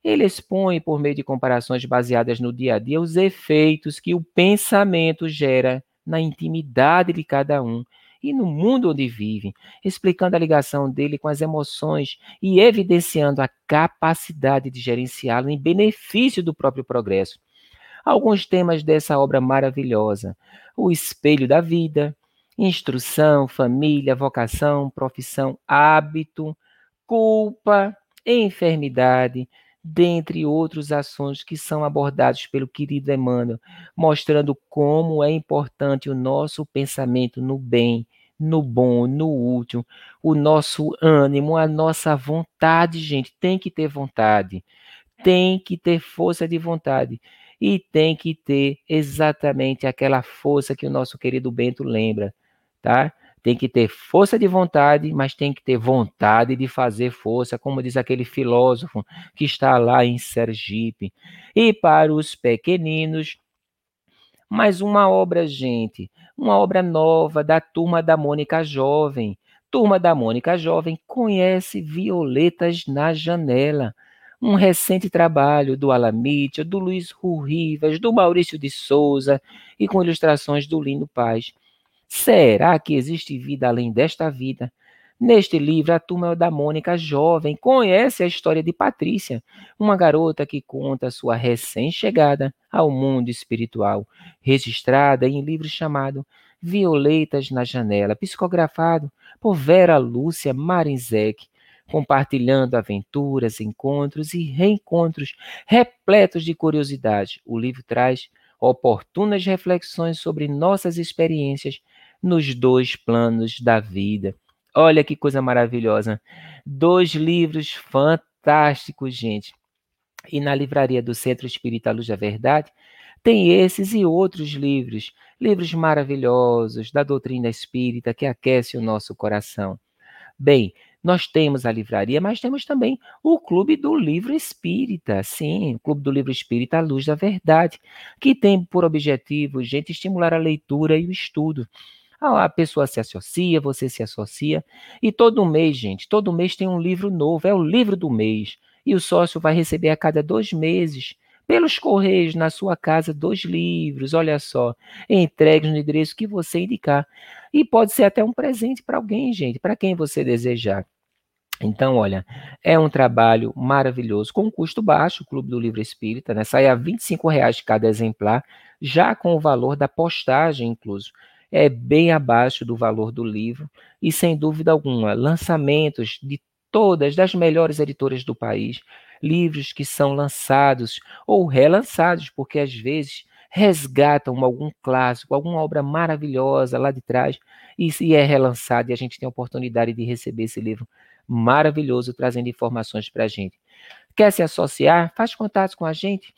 Ele expõe, por meio de comparações baseadas no dia a dia, os efeitos que o pensamento gera na intimidade de cada um e no mundo onde vive, explicando a ligação dele com as emoções e evidenciando a capacidade de gerenciá-lo em benefício do próprio progresso. Alguns temas dessa obra maravilhosa: o espelho da vida, instrução, família, vocação, profissão, hábito, culpa, enfermidade, dentre outros assuntos que são abordados pelo querido Emmanuel, mostrando como é importante o nosso pensamento no bem, no bom, no útil, o nosso ânimo, a nossa vontade, gente, tem que ter vontade, tem que ter força de vontade e tem que ter exatamente aquela força que o nosso querido Bento lembra tá? Tem que ter força de vontade, mas tem que ter vontade de fazer força, como diz aquele filósofo que está lá em Sergipe. E para os pequeninos, mais uma obra, gente, uma obra nova da turma da Mônica Jovem. Turma da Mônica Jovem conhece Violetas na Janela um recente trabalho do Alamítia, do Luiz Rivas, do Maurício de Souza e com ilustrações do Lino Paz. Será que existe vida além desta vida? Neste livro, a turma da Mônica jovem conhece a história de Patrícia, uma garota que conta sua recém-chegada ao mundo espiritual, registrada em um livro chamado Violetas na Janela, psicografado por Vera Lúcia Marinzec, compartilhando aventuras, encontros e reencontros repletos de curiosidade. O livro traz oportunas reflexões sobre nossas experiências nos dois planos da vida. Olha que coisa maravilhosa. Dois livros fantásticos, gente. E na livraria do Centro Espírita Luz da Verdade, tem esses e outros livros, livros maravilhosos da doutrina espírita que aquece o nosso coração. Bem, nós temos a livraria, mas temos também o Clube do Livro Espírita, sim, o Clube do Livro Espírita à Luz da Verdade, que tem por objetivo, gente, estimular a leitura e o estudo. A pessoa se associa, você se associa, e todo mês, gente, todo mês tem um livro novo, é o livro do mês. E o sócio vai receber a cada dois meses pelos correios na sua casa dois livros, olha só, entregues no endereço que você indicar. E pode ser até um presente para alguém, gente, para quem você desejar. Então, olha, é um trabalho maravilhoso, com custo baixo, o Clube do Livro Espírita, né? Sai a R$ reais de cada exemplar, já com o valor da postagem incluso. É bem abaixo do valor do livro, e sem dúvida alguma, lançamentos de todas, das melhores editoras do país, livros que são lançados ou relançados, porque às vezes resgatam algum clássico, alguma obra maravilhosa lá de trás, e, e é relançado, e a gente tem a oportunidade de receber esse livro maravilhoso, trazendo informações para a gente. Quer se associar? Faz contato com a gente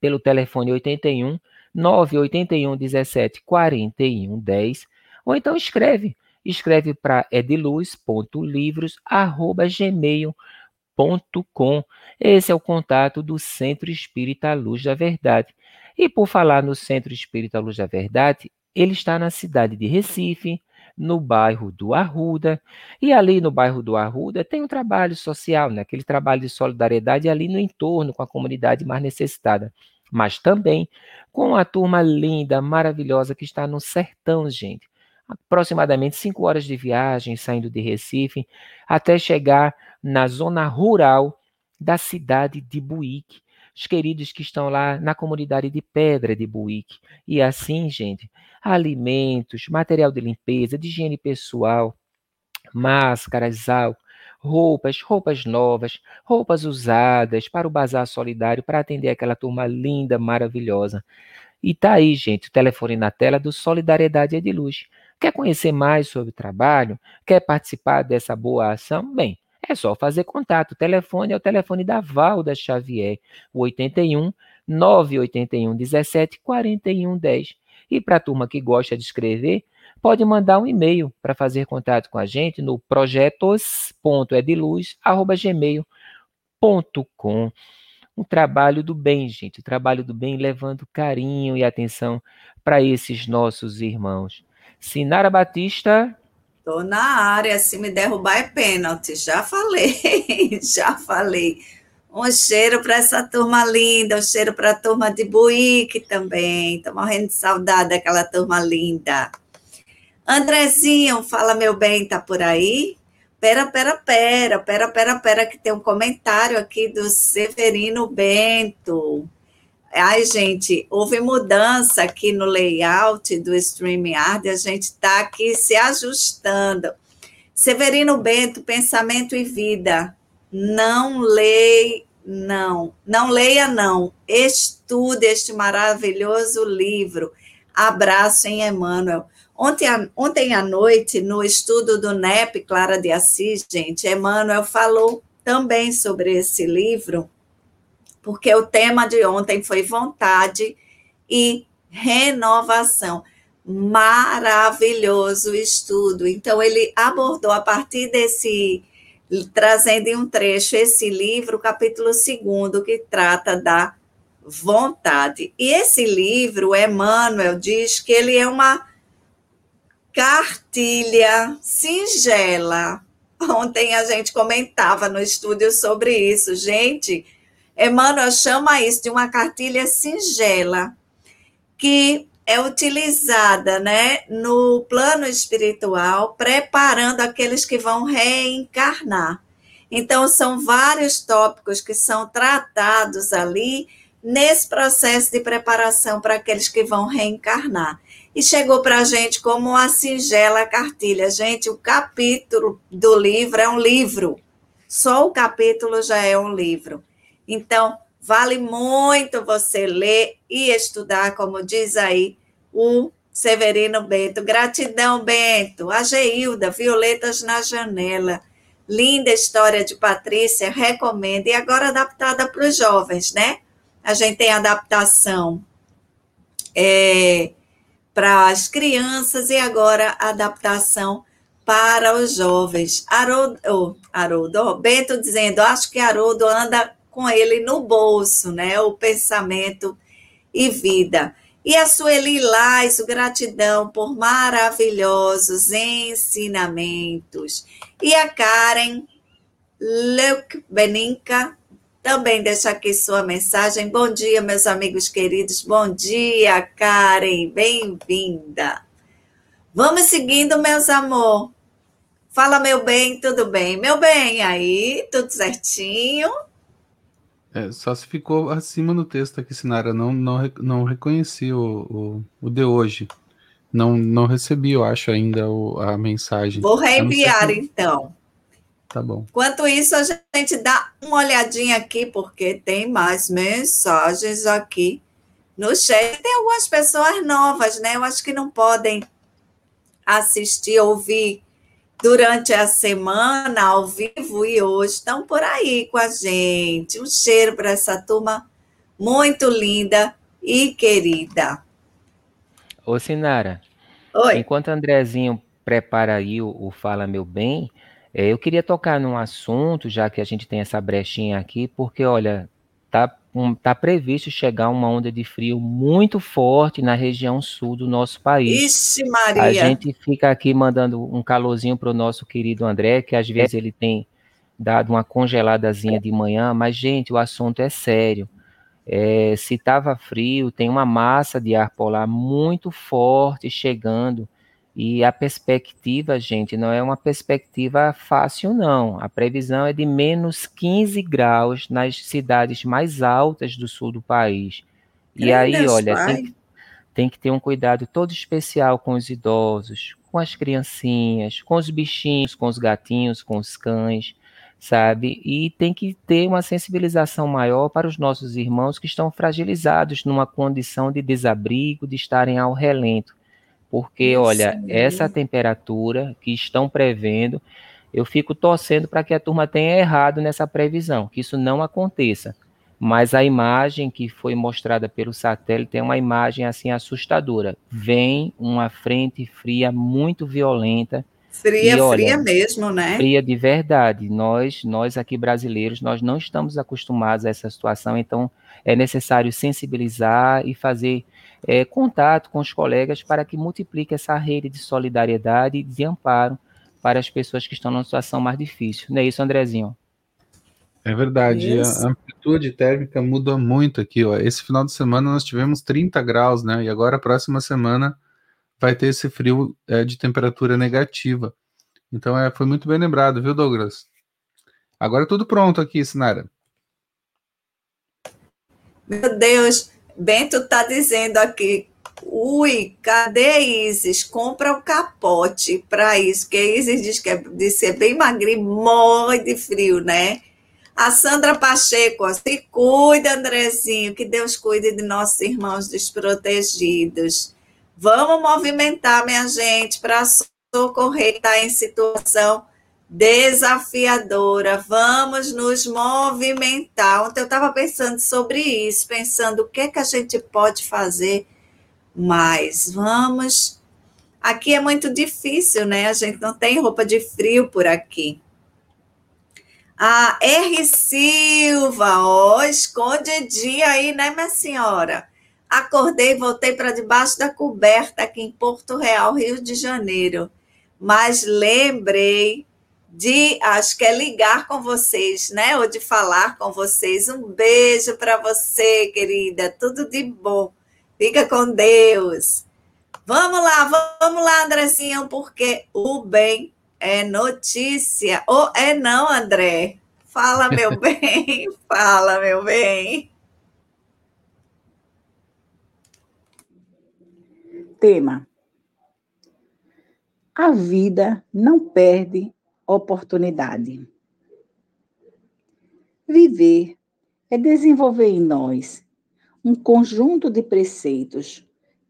pelo telefone 81 981 17 41 10 ou então escreve, escreve para ediluz.livros@gmail.com. Esse é o contato do Centro Espírita Luz da Verdade. E por falar no Centro Espírita Luz da Verdade, ele está na cidade de Recife, no bairro do Arruda. E ali no bairro do Arruda tem um trabalho social, né? aquele trabalho de solidariedade ali no entorno com a comunidade mais necessitada. Mas também com a turma linda, maravilhosa que está no sertão, gente. Aproximadamente cinco horas de viagem saindo de Recife até chegar na zona rural da cidade de Buíque os queridos que estão lá na comunidade de Pedra de Buíque. E assim, gente, alimentos, material de limpeza, de higiene pessoal, máscaras, álcool, roupas, roupas novas, roupas usadas para o bazar solidário para atender aquela turma linda, maravilhosa. E tá aí, gente, o telefone na tela do Solidariedade é de Luz. Quer conhecer mais sobre o trabalho? Quer participar dessa boa ação? Bem, é só fazer contato. O telefone é o telefone da Valda Xavier, o 81 981 17 41 10. E para a turma que gosta de escrever, pode mandar um e-mail para fazer contato com a gente no projetos.ediluz.gmail.com. Um trabalho do bem, gente, um trabalho do bem levando carinho e atenção para esses nossos irmãos. Sinara Batista. Estou na área, se me derrubar é pênalti. Já falei, (laughs) já falei. Um cheiro para essa turma linda, um cheiro para a turma de Buíque também. Estou morrendo de saudade daquela turma linda. Andrezinho, fala meu bem, tá por aí? Pera, pera, pera, pera, pera, pera, que tem um comentário aqui do Severino Bento. Ai, gente, houve mudança aqui no layout do StreamYard, a gente está aqui se ajustando. Severino Bento, Pensamento e Vida. Não leia, não. Não leia, não. Estude este maravilhoso livro. Abraço em Emmanuel. Ontem, ontem à noite, no estudo do NEP, Clara de Assis, gente, Emmanuel falou também sobre esse livro porque o tema de ontem foi vontade e renovação. Maravilhoso estudo. Então, ele abordou a partir desse, trazendo em um trecho esse livro, capítulo segundo, que trata da vontade. E esse livro, Emmanuel diz que ele é uma cartilha singela. Ontem a gente comentava no estúdio sobre isso. Gente, Emmanuel chama isso de uma cartilha singela, que é utilizada né, no plano espiritual, preparando aqueles que vão reencarnar. Então, são vários tópicos que são tratados ali nesse processo de preparação para aqueles que vão reencarnar. E chegou para a gente como uma singela cartilha. Gente, o capítulo do livro é um livro. Só o capítulo já é um livro. Então, vale muito você ler e estudar, como diz aí o Severino Bento. Gratidão, Bento. A Geilda, Violetas na Janela. Linda história de Patrícia, recomendo. E agora adaptada para os jovens, né? A gente tem adaptação é, para as crianças e agora adaptação para os jovens. Haroldo, oh, Haroldo oh, Bento dizendo, acho que Haroldo anda com ele no bolso, né? O pensamento e vida. E a Sueli Lais, gratidão por maravilhosos ensinamentos. E a Karen Leuk Beninca também deixa aqui sua mensagem. Bom dia, meus amigos queridos. Bom dia, Karen. Bem-vinda. Vamos seguindo, meus amor. Fala, meu bem, tudo bem? Meu bem, aí, tudo certinho? É, só se ficou acima no texto aqui, Sinara. Não, não, não reconheci o, o, o de hoje. Não, não recebi, eu acho, ainda o, a mensagem. Vou reenviar, então. Tá bom. Enquanto isso, a gente dá uma olhadinha aqui, porque tem mais mensagens aqui no chat. Tem algumas pessoas novas, né? Eu acho que não podem assistir, ouvir durante a semana, ao vivo, e hoje estão por aí com a gente. Um cheiro para essa turma muito linda e querida. Ô, Sinara. Oi. Enquanto Andrezinho prepara aí o, o Fala Meu Bem, é, eu queria tocar num assunto, já que a gente tem essa brechinha aqui, porque, olha, tá, um, tá previsto chegar uma onda de frio muito forte na região sul do nosso país. Ixi, Maria! A gente fica aqui mandando um calorzinho para o nosso querido André, que às vezes ele tem dado uma congeladazinha de manhã, mas, gente, o assunto é sério. É, se estava frio, tem uma massa de ar polar muito forte chegando e a perspectiva, gente, não é uma perspectiva fácil, não. A previsão é de menos 15 graus nas cidades mais altas do sul do país. E aí, olha, tem, tem, que ter um cuidado todo especial com os idosos, com as criancinhas, com os bichinhos, com os gatinhos, com os cães, sabe? E tem que ter uma sensibilização maior para os nossos irmãos que estão fragilizados numa condição de desabrigo, de estarem ao relento porque, olha, essa temperatura que estão prevendo, eu fico torcendo para que a turma tenha errado nessa previsão, que isso não aconteça. Mas a imagem que foi mostrada pelo satélite é uma imagem assim assustadora. Vem uma frente fria muito violenta. Fria, e, olha, fria mesmo, né? Fria de verdade. Nós, nós aqui brasileiros, nós não estamos acostumados a essa situação, então é necessário sensibilizar e fazer é, contato com os colegas para que multiplique essa rede de solidariedade e de amparo para as pessoas que estão numa situação mais difícil. Não é isso, Andrezinho? É verdade, isso. a amplitude térmica muda muito aqui. Ó. Esse final de semana nós tivemos 30 graus, né? E agora a próxima semana vai ter esse frio é, de temperatura negativa. Então é, foi muito bem lembrado, viu, Douglas? Agora tudo pronto aqui, Sinara. Meu Deus, Bento está dizendo aqui, ui, cadê Isis? Compra o capote para isso, que Isis diz que é, de ser bem magrinho, morre de frio, né? A Sandra Pacheco, ó, se cuida, Andrezinho, que Deus cuide de nossos irmãos desprotegidos. Vamos movimentar, minha gente, para socorrer, está em situação desafiadora. Vamos nos movimentar. Ontem eu estava pensando sobre isso, pensando o que é que a gente pode fazer mais. Vamos. Aqui é muito difícil, né? A gente não tem roupa de frio por aqui. A R. Silva, ó, escondidinha aí, né, minha senhora? Acordei e voltei para debaixo da coberta aqui em Porto Real, Rio de Janeiro. Mas lembrei de, acho que é ligar com vocês, né? Ou de falar com vocês. Um beijo para você, querida. Tudo de bom. Fica com Deus. Vamos lá, vamos lá, Andrezinho, porque o bem é notícia. Ou é não, André? Fala, meu (laughs) bem. Fala, meu bem. Tema. A vida não perde oportunidade. Viver é desenvolver em nós um conjunto de preceitos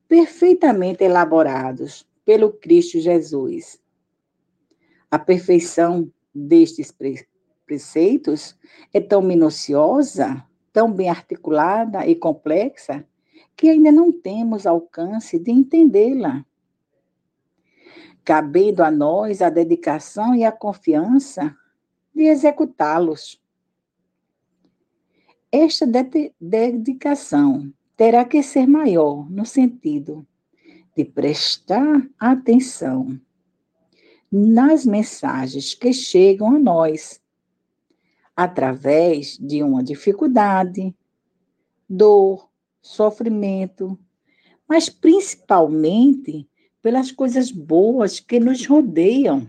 perfeitamente elaborados pelo Cristo Jesus. A perfeição destes preceitos é tão minuciosa, tão bem articulada e complexa, que ainda não temos alcance de entendê-la cabendo a nós a dedicação e a confiança de executá-los. Esta de dedicação terá que ser maior no sentido de prestar atenção nas mensagens que chegam a nós, através de uma dificuldade, dor, sofrimento, mas principalmente pelas coisas boas que nos rodeiam.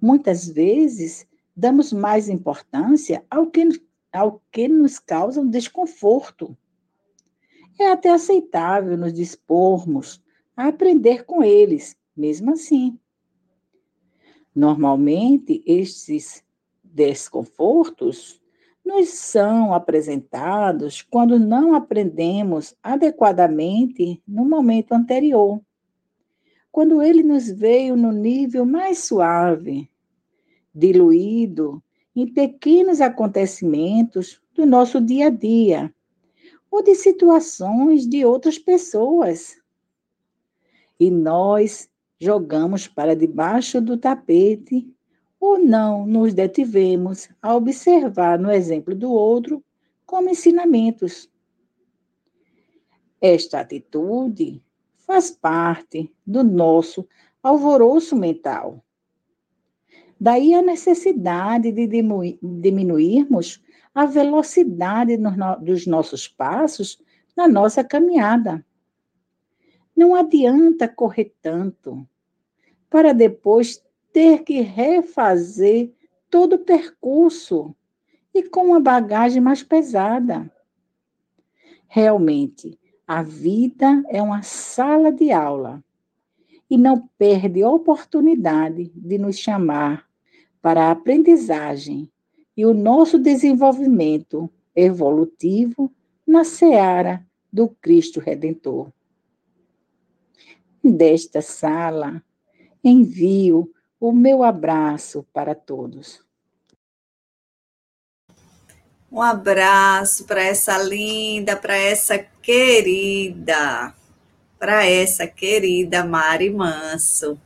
Muitas vezes damos mais importância ao que, ao que nos causa um desconforto. É até aceitável nos dispormos a aprender com eles, mesmo assim. Normalmente, estes desconfortos nos são apresentados quando não aprendemos adequadamente no momento anterior. Quando ele nos veio no nível mais suave, diluído em pequenos acontecimentos do nosso dia a dia ou de situações de outras pessoas. E nós jogamos para debaixo do tapete ou não nos detivemos a observar no exemplo do outro como ensinamentos. Esta atitude faz parte do nosso alvoroço mental. Daí a necessidade de diminuirmos a velocidade dos nossos passos na nossa caminhada. Não adianta correr tanto para depois ter que refazer todo o percurso e com uma bagagem mais pesada. Realmente, a vida é uma sala de aula e não perde a oportunidade de nos chamar para a aprendizagem e o nosso desenvolvimento evolutivo na seara do Cristo Redentor. Desta sala, envio o meu abraço para todos. Um abraço para essa linda, para essa querida, para essa querida Mari Manso.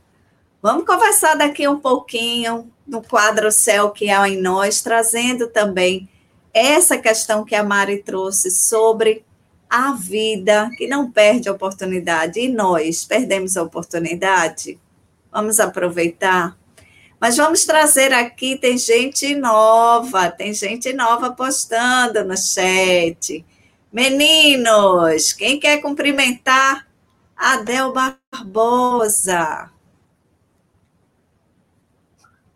Vamos conversar daqui um pouquinho no quadro Céu que há em nós, trazendo também essa questão que a Mari trouxe sobre a vida que não perde a oportunidade e nós perdemos a oportunidade. Vamos aproveitar. Mas vamos trazer aqui, tem gente nova, tem gente nova postando no chat. Meninos, quem quer cumprimentar? Adel Barbosa.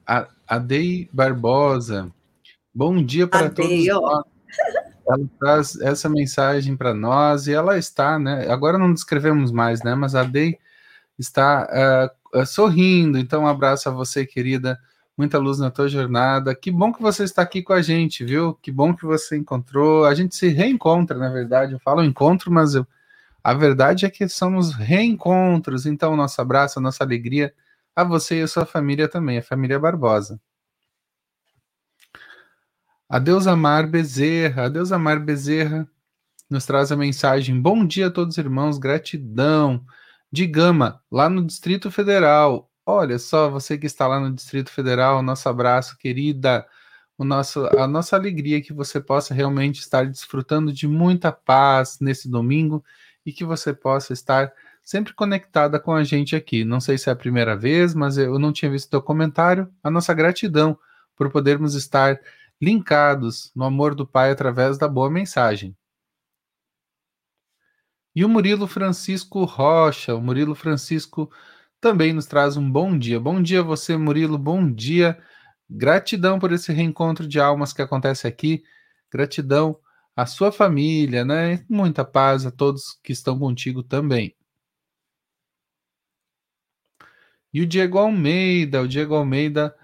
A Adei Barbosa. Bom dia para Adei, todos nós. Ela traz essa mensagem para nós e ela está, né? Agora não descrevemos mais, né? Mas a Adei está uh, uh, sorrindo. Então, um abraço a você, querida. Muita luz na tua jornada. Que bom que você está aqui com a gente, viu? Que bom que você encontrou. A gente se reencontra, na verdade. Eu falo encontro, mas eu, a verdade é que somos reencontros. Então, nosso abraço, nossa alegria a você e a sua família também, a família Barbosa. Adeus Amar Bezerra, Adeus Amar Bezerra nos traz a mensagem: Bom dia a todos irmãos, gratidão de Gama, lá no Distrito Federal. Olha só, você que está lá no Distrito Federal, nosso abraço, querida. O nosso, a nossa alegria que você possa realmente estar desfrutando de muita paz nesse domingo e que você possa estar sempre conectada com a gente aqui. Não sei se é a primeira vez, mas eu não tinha visto teu comentário. A nossa gratidão por podermos estar linkados no amor do Pai através da boa mensagem. E o Murilo Francisco Rocha, o Murilo Francisco também nos traz um bom dia. Bom dia você, Murilo, bom dia. Gratidão por esse reencontro de almas que acontece aqui. Gratidão à sua família, né? Muita paz a todos que estão contigo também. E o Diego Almeida, o Diego Almeida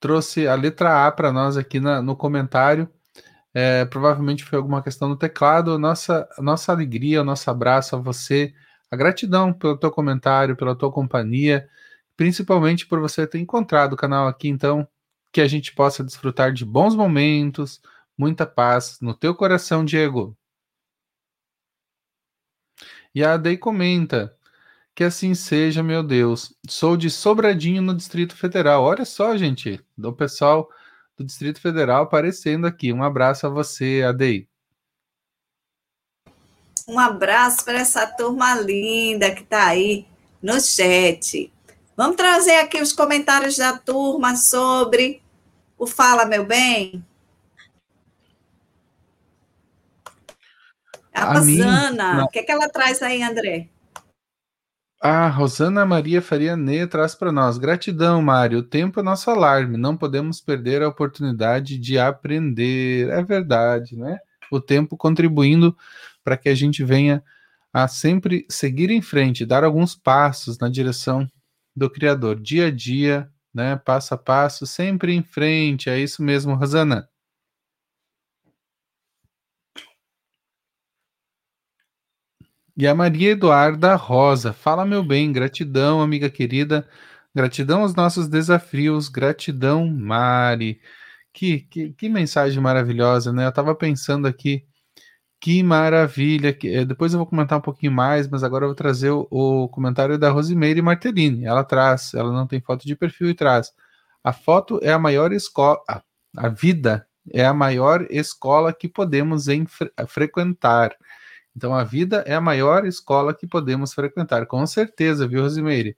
trouxe a letra A para nós aqui na, no comentário. É, provavelmente foi alguma questão no teclado. Nossa, nossa alegria, nosso abraço a você, a gratidão pelo teu comentário, pela tua companhia, principalmente por você ter encontrado o canal aqui. Então, que a gente possa desfrutar de bons momentos, muita paz no teu coração, Diego. E a Adei comenta: que assim seja, meu Deus. Sou de Sobradinho, no Distrito Federal. Olha só, gente, do pessoal do Distrito Federal aparecendo aqui. Um abraço a você, Adei. Um abraço para essa turma linda que está aí no chat. Vamos trazer aqui os comentários da turma sobre o Fala Meu Bem? A, a Rosana, o que, é que ela traz aí, André? A Rosana Maria Faria Ne traz para nós. Gratidão, Mário. O tempo é nosso alarme. Não podemos perder a oportunidade de aprender. É verdade, né? O tempo contribuindo para que a gente venha a sempre seguir em frente, dar alguns passos na direção do Criador, dia a dia, né? Passo a passo, sempre em frente. É isso mesmo, Rosana. E a Maria Eduarda Rosa, fala meu bem, gratidão, amiga querida, gratidão aos nossos desafios, gratidão, Mari. Que, que, que mensagem maravilhosa, né? Eu estava pensando aqui, que maravilha. Que, eh, depois eu vou comentar um pouquinho mais, mas agora eu vou trazer o, o comentário da Rosimeire Martellini. Ela traz, ela não tem foto de perfil e traz. A foto é a maior escola, a vida é a maior escola que podemos frequentar. Então a vida é a maior escola que podemos frequentar, com certeza, viu, Rosimeire?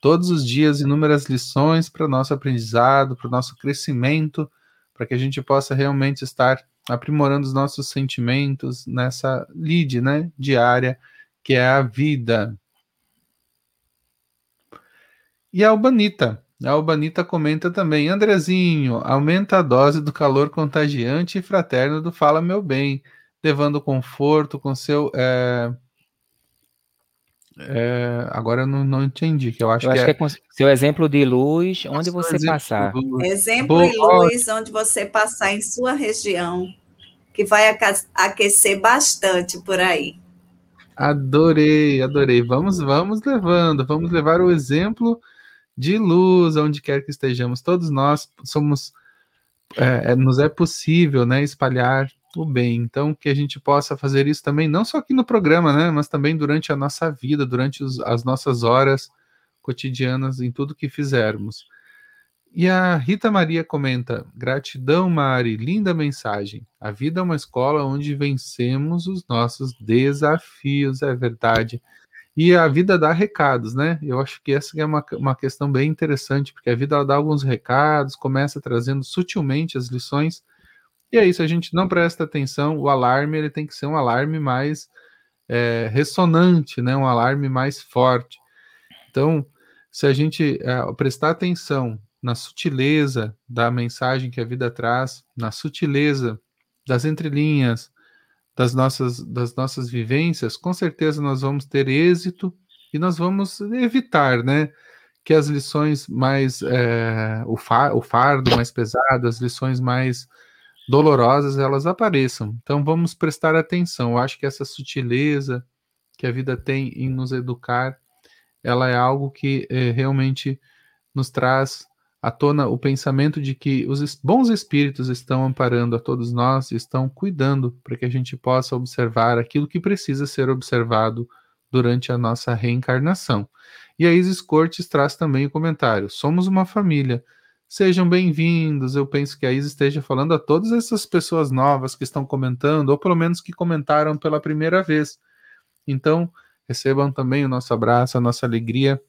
Todos os dias, inúmeras lições para o nosso aprendizado, para o nosso crescimento, para que a gente possa realmente estar aprimorando os nossos sentimentos nessa lide né, diária, que é a vida. E a Albanita. A Albanita comenta também: Andrezinho, aumenta a dose do calor contagiante e fraterno do Fala Meu Bem levando conforto com seu. É, é, agora eu não, não entendi, que eu acho, eu que, acho é, que é seu exemplo de luz, onde você exemplo passar. Exemplo de luz, onde você passar em sua região, que vai aquecer bastante por aí. Adorei, adorei. Vamos, vamos levando, vamos levar o exemplo de luz onde quer que estejamos. Todos nós somos, é, é nos é possível, né, espalhar o bem. Então, que a gente possa fazer isso também, não só aqui no programa, né, mas também durante a nossa vida, durante os, as nossas horas cotidianas, em tudo que fizermos. E a Rita Maria comenta: gratidão, Mari, linda mensagem. A vida é uma escola onde vencemos os nossos desafios, é verdade. E a vida dá recados, né? Eu acho que essa é uma, uma questão bem interessante, porque a vida dá alguns recados, começa trazendo sutilmente as lições, e é isso, a gente não presta atenção, o alarme ele tem que ser um alarme mais é, ressonante, né? um alarme mais forte. Então, se a gente é, prestar atenção na sutileza da mensagem que a vida traz, na sutileza das entrelinhas, das nossas, das nossas vivências, com certeza nós vamos ter êxito e nós vamos evitar, né? Que as lições mais. É, o, far, o fardo mais pesado, as lições mais dolorosas elas apareçam. Então vamos prestar atenção. Eu acho que essa sutileza que a vida tem em nos educar, ela é algo que é, realmente nos traz à tona o pensamento de que os bons espíritos estão amparando a todos nós, estão cuidando para que a gente possa observar aquilo que precisa ser observado durante a nossa reencarnação. E a Isis Cortes traz também o comentário: somos uma família Sejam bem-vindos. Eu penso que a Isa esteja falando a todas essas pessoas novas que estão comentando, ou pelo menos que comentaram pela primeira vez. Então, recebam também o nosso abraço, a nossa alegria.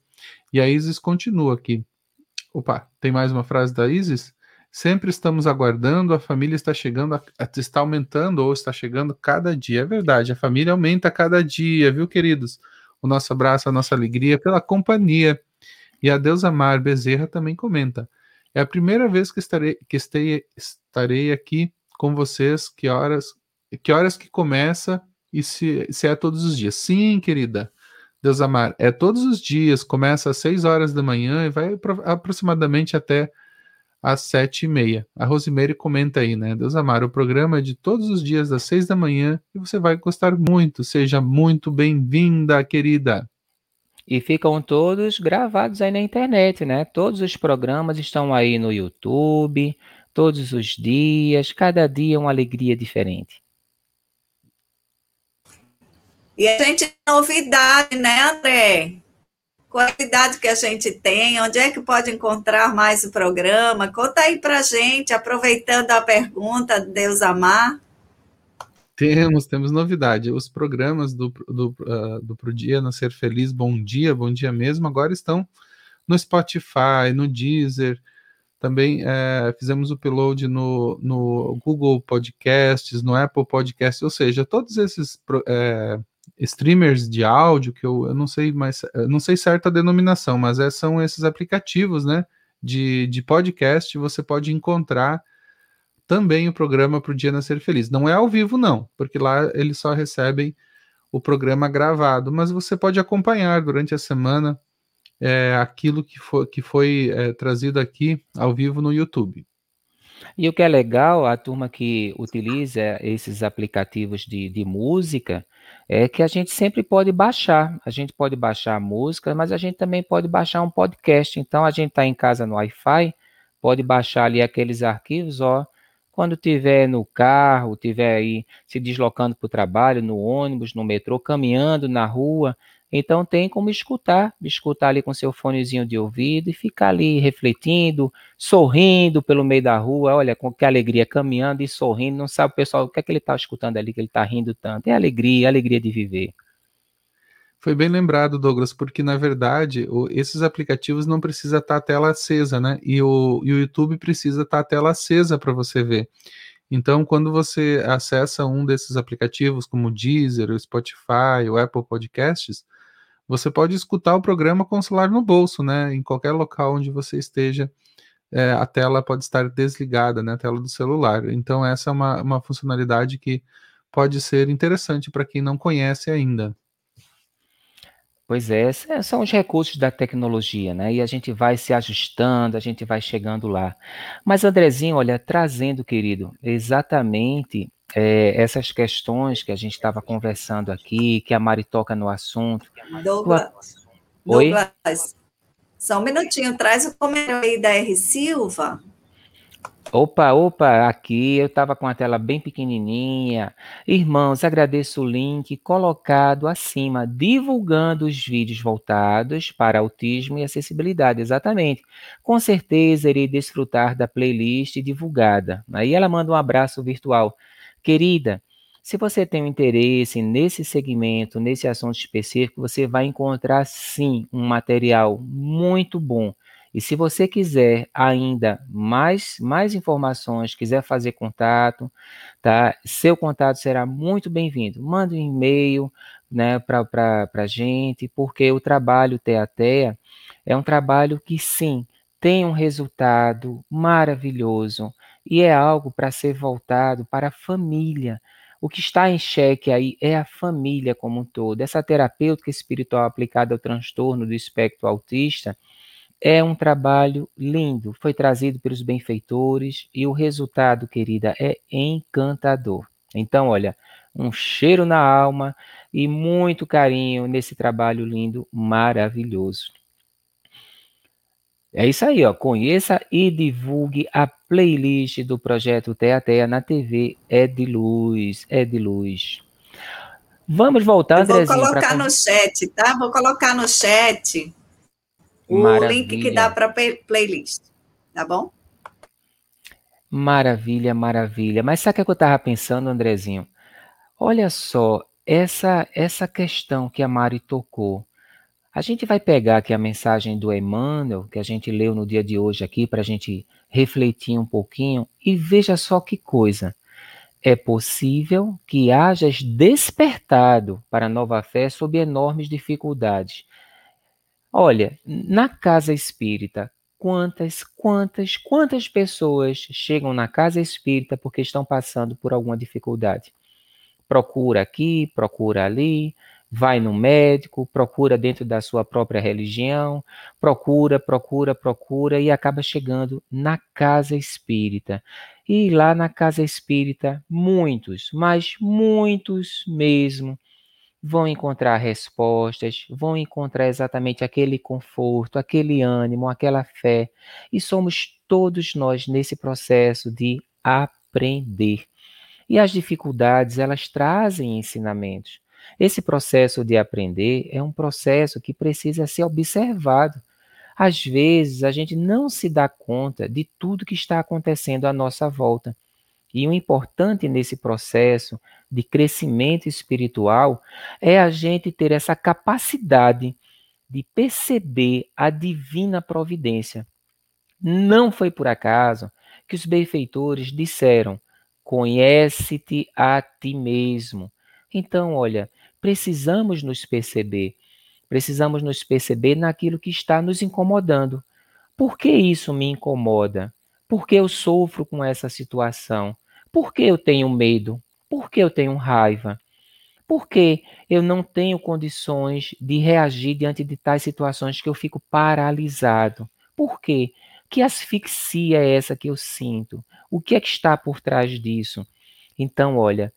E a Isis continua aqui. Opa, tem mais uma frase da Isis? Sempre estamos aguardando, a família está chegando, está aumentando ou está chegando cada dia. É verdade, a família aumenta cada dia, viu, queridos? O nosso abraço, a nossa alegria pela companhia. E a Deus Amar Bezerra também comenta. É a primeira vez que estarei, que estarei, aqui com vocês. Que horas, que horas que começa e se, se é todos os dias? Sim, querida. Deus amar, é todos os dias, começa às 6 horas da manhã e vai aproximadamente até às sete e meia. A Rosimeire comenta aí, né? Deus amar, o programa é de todos os dias às seis da manhã e você vai gostar muito. Seja muito bem-vinda, querida. E ficam todos gravados aí na internet, né? Todos os programas estão aí no YouTube, todos os dias, cada dia uma alegria diferente. E a gente novidade, né, André? Qualidade que a gente tem, onde é que pode encontrar mais o programa? Conta aí pra gente, aproveitando a pergunta, Deus amar. Temos, temos novidade. Os programas do, do, uh, do Pro Dia Nascer Feliz, Bom Dia, Bom Dia mesmo, agora estão no Spotify, no Deezer, Também é, fizemos o upload no, no Google Podcasts, no Apple Podcasts, ou seja, todos esses é, streamers de áudio que eu, eu não sei mais, não sei certa denominação, mas é, são esses aplicativos, né, de, de podcast. Você pode encontrar também o programa para o Dia Nascer Feliz. Não é ao vivo, não, porque lá eles só recebem o programa gravado, mas você pode acompanhar durante a semana é, aquilo que foi, que foi é, trazido aqui ao vivo no YouTube. E o que é legal, a turma que utiliza esses aplicativos de, de música, é que a gente sempre pode baixar. A gente pode baixar a música, mas a gente também pode baixar um podcast. Então, a gente está em casa no Wi-Fi, pode baixar ali aqueles arquivos, ó. Quando tiver no carro, tiver aí se deslocando para o trabalho, no ônibus, no metrô, caminhando na rua, então tem como escutar, escutar ali com seu fonezinho de ouvido e ficar ali refletindo, sorrindo pelo meio da rua, olha, com que alegria, caminhando e sorrindo, não sabe o pessoal o que é que ele está escutando ali, que ele está rindo tanto. É alegria, alegria de viver. Foi bem lembrado, Douglas, porque na verdade o, esses aplicativos não precisa estar tá a tela acesa, né? E o, e o YouTube precisa estar tá a tela acesa para você ver. Então, quando você acessa um desses aplicativos, como o Deezer, o Spotify, o Apple Podcasts, você pode escutar o programa com o celular no bolso, né? Em qualquer local onde você esteja, é, a tela pode estar desligada, né? A tela do celular. Então, essa é uma, uma funcionalidade que pode ser interessante para quem não conhece ainda. Pois é, são os recursos da tecnologia, né? E a gente vai se ajustando, a gente vai chegando lá. Mas, Andrezinho, olha, trazendo, querido, exatamente é, essas questões que a gente estava conversando aqui, que a Mari toca no assunto. Douglas, Oi? Douglas, só um minutinho, traz o comentário aí da R. Silva. Opa, opa, aqui eu estava com a tela bem pequenininha. Irmãos, agradeço o link colocado acima, divulgando os vídeos voltados para autismo e acessibilidade, exatamente. Com certeza irei desfrutar da playlist divulgada. Aí ela manda um abraço virtual. Querida, se você tem um interesse nesse segmento, nesse assunto específico, você vai encontrar sim um material muito bom. E se você quiser ainda mais, mais informações, quiser fazer contato, tá? Seu contato será muito bem-vindo. Manda um e-mail né, para a gente, porque o trabalho TEA-TEA é um trabalho que sim tem um resultado maravilhoso e é algo para ser voltado para a família. O que está em xeque aí é a família como um todo. Essa terapêutica espiritual aplicada ao transtorno do espectro autista é um trabalho lindo, foi trazido pelos benfeitores e o resultado, querida, é encantador. Então, olha, um cheiro na alma e muito carinho nesse trabalho lindo, maravilhoso. É isso aí, ó. Conheça e divulgue a playlist do projeto Teateia na TV É de Luz, É de Luz. Vamos voltar, Eu Vou colocar pra... no chat, tá? Vou colocar no chat o Maravilha. link que dá para playlist, tá bom? Maravilha, maravilha. Mas sabe o que eu estava pensando, Andrezinho? Olha só, essa essa questão que a Mari tocou a gente vai pegar aqui a mensagem do Emmanuel, que a gente leu no dia de hoje aqui, para a gente refletir um pouquinho, e veja só que coisa. É possível que hajas despertado para a nova fé sob enormes dificuldades. Olha, na casa espírita, quantas, quantas, quantas pessoas chegam na casa espírita porque estão passando por alguma dificuldade? Procura aqui, procura ali, vai no médico, procura dentro da sua própria religião, procura, procura, procura e acaba chegando na casa espírita. E lá na casa espírita, muitos, mas muitos mesmo, vão encontrar respostas, vão encontrar exatamente aquele conforto, aquele ânimo, aquela fé. E somos todos nós nesse processo de aprender. E as dificuldades, elas trazem ensinamentos. Esse processo de aprender é um processo que precisa ser observado. Às vezes, a gente não se dá conta de tudo que está acontecendo à nossa volta. E o importante nesse processo de crescimento espiritual é a gente ter essa capacidade de perceber a divina providência. Não foi por acaso que os benfeitores disseram: conhece-te a ti mesmo. Então, olha, precisamos nos perceber. Precisamos nos perceber naquilo que está nos incomodando. Por que isso me incomoda? Por que eu sofro com essa situação? Por que eu tenho medo? Por que eu tenho raiva? Por que eu não tenho condições de reagir diante de tais situações que eu fico paralisado? Por quê? Que asfixia é essa que eu sinto? O que é que está por trás disso? Então, olha,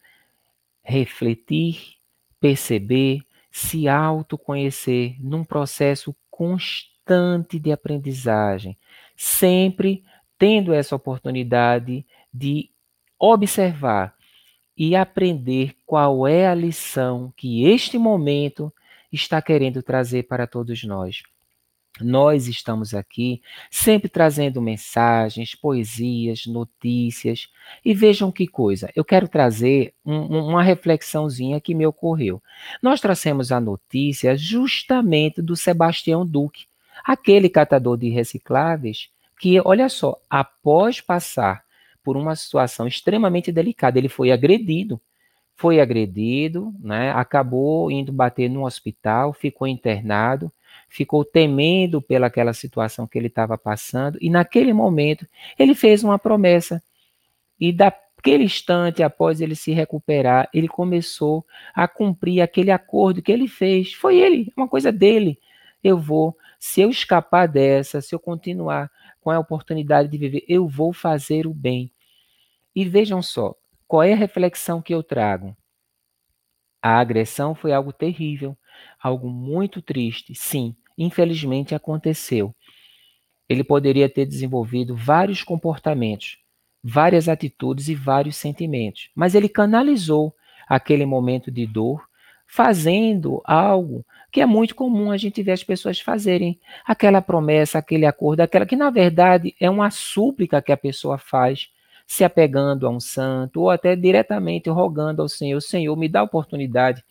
refletir, perceber, se autoconhecer num processo constante de aprendizagem, sempre tendo essa oportunidade de observar e aprender qual é a lição que este momento está querendo trazer para todos nós. Nós estamos aqui sempre trazendo mensagens, poesias, notícias. E vejam que coisa, eu quero trazer um, uma reflexãozinha que me ocorreu. Nós trouxemos a notícia justamente do Sebastião Duque, aquele catador de recicláveis que, olha só, após passar por uma situação extremamente delicada, ele foi agredido. Foi agredido, né? acabou indo bater no hospital, ficou internado ficou temendo pelaquela situação que ele estava passando, e naquele momento ele fez uma promessa. E daquele instante, após ele se recuperar, ele começou a cumprir aquele acordo que ele fez. Foi ele, uma coisa dele. Eu vou, se eu escapar dessa, se eu continuar com a oportunidade de viver, eu vou fazer o bem. E vejam só, qual é a reflexão que eu trago? A agressão foi algo terrível, algo muito triste, sim, infelizmente aconteceu. Ele poderia ter desenvolvido vários comportamentos, várias atitudes e vários sentimentos, mas ele canalizou aquele momento de dor fazendo algo que é muito comum a gente ver as pessoas fazerem, aquela promessa, aquele acordo, aquela que na verdade é uma súplica que a pessoa faz, se apegando a um santo ou até diretamente rogando ao Senhor, Senhor, me dá a oportunidade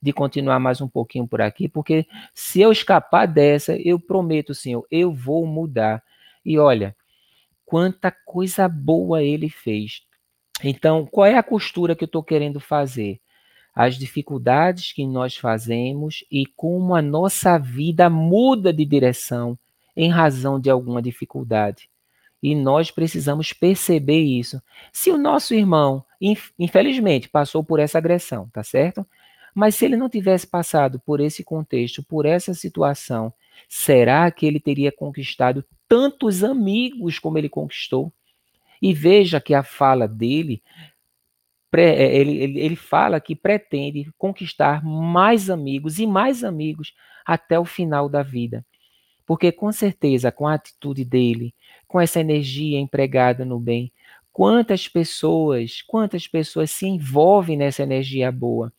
de continuar mais um pouquinho por aqui, porque se eu escapar dessa, eu prometo, Senhor, eu vou mudar. E olha, quanta coisa boa ele fez. Então, qual é a costura que eu estou querendo fazer? As dificuldades que nós fazemos e como a nossa vida muda de direção em razão de alguma dificuldade. E nós precisamos perceber isso. Se o nosso irmão, infelizmente, passou por essa agressão, tá certo? Mas se ele não tivesse passado por esse contexto, por essa situação, será que ele teria conquistado tantos amigos como ele conquistou? E veja que a fala dele, é, ele, ele, ele fala que pretende conquistar mais amigos e mais amigos até o final da vida. Porque com certeza, com a atitude dele, com essa energia empregada no bem, quantas pessoas, quantas pessoas se envolvem nessa energia boa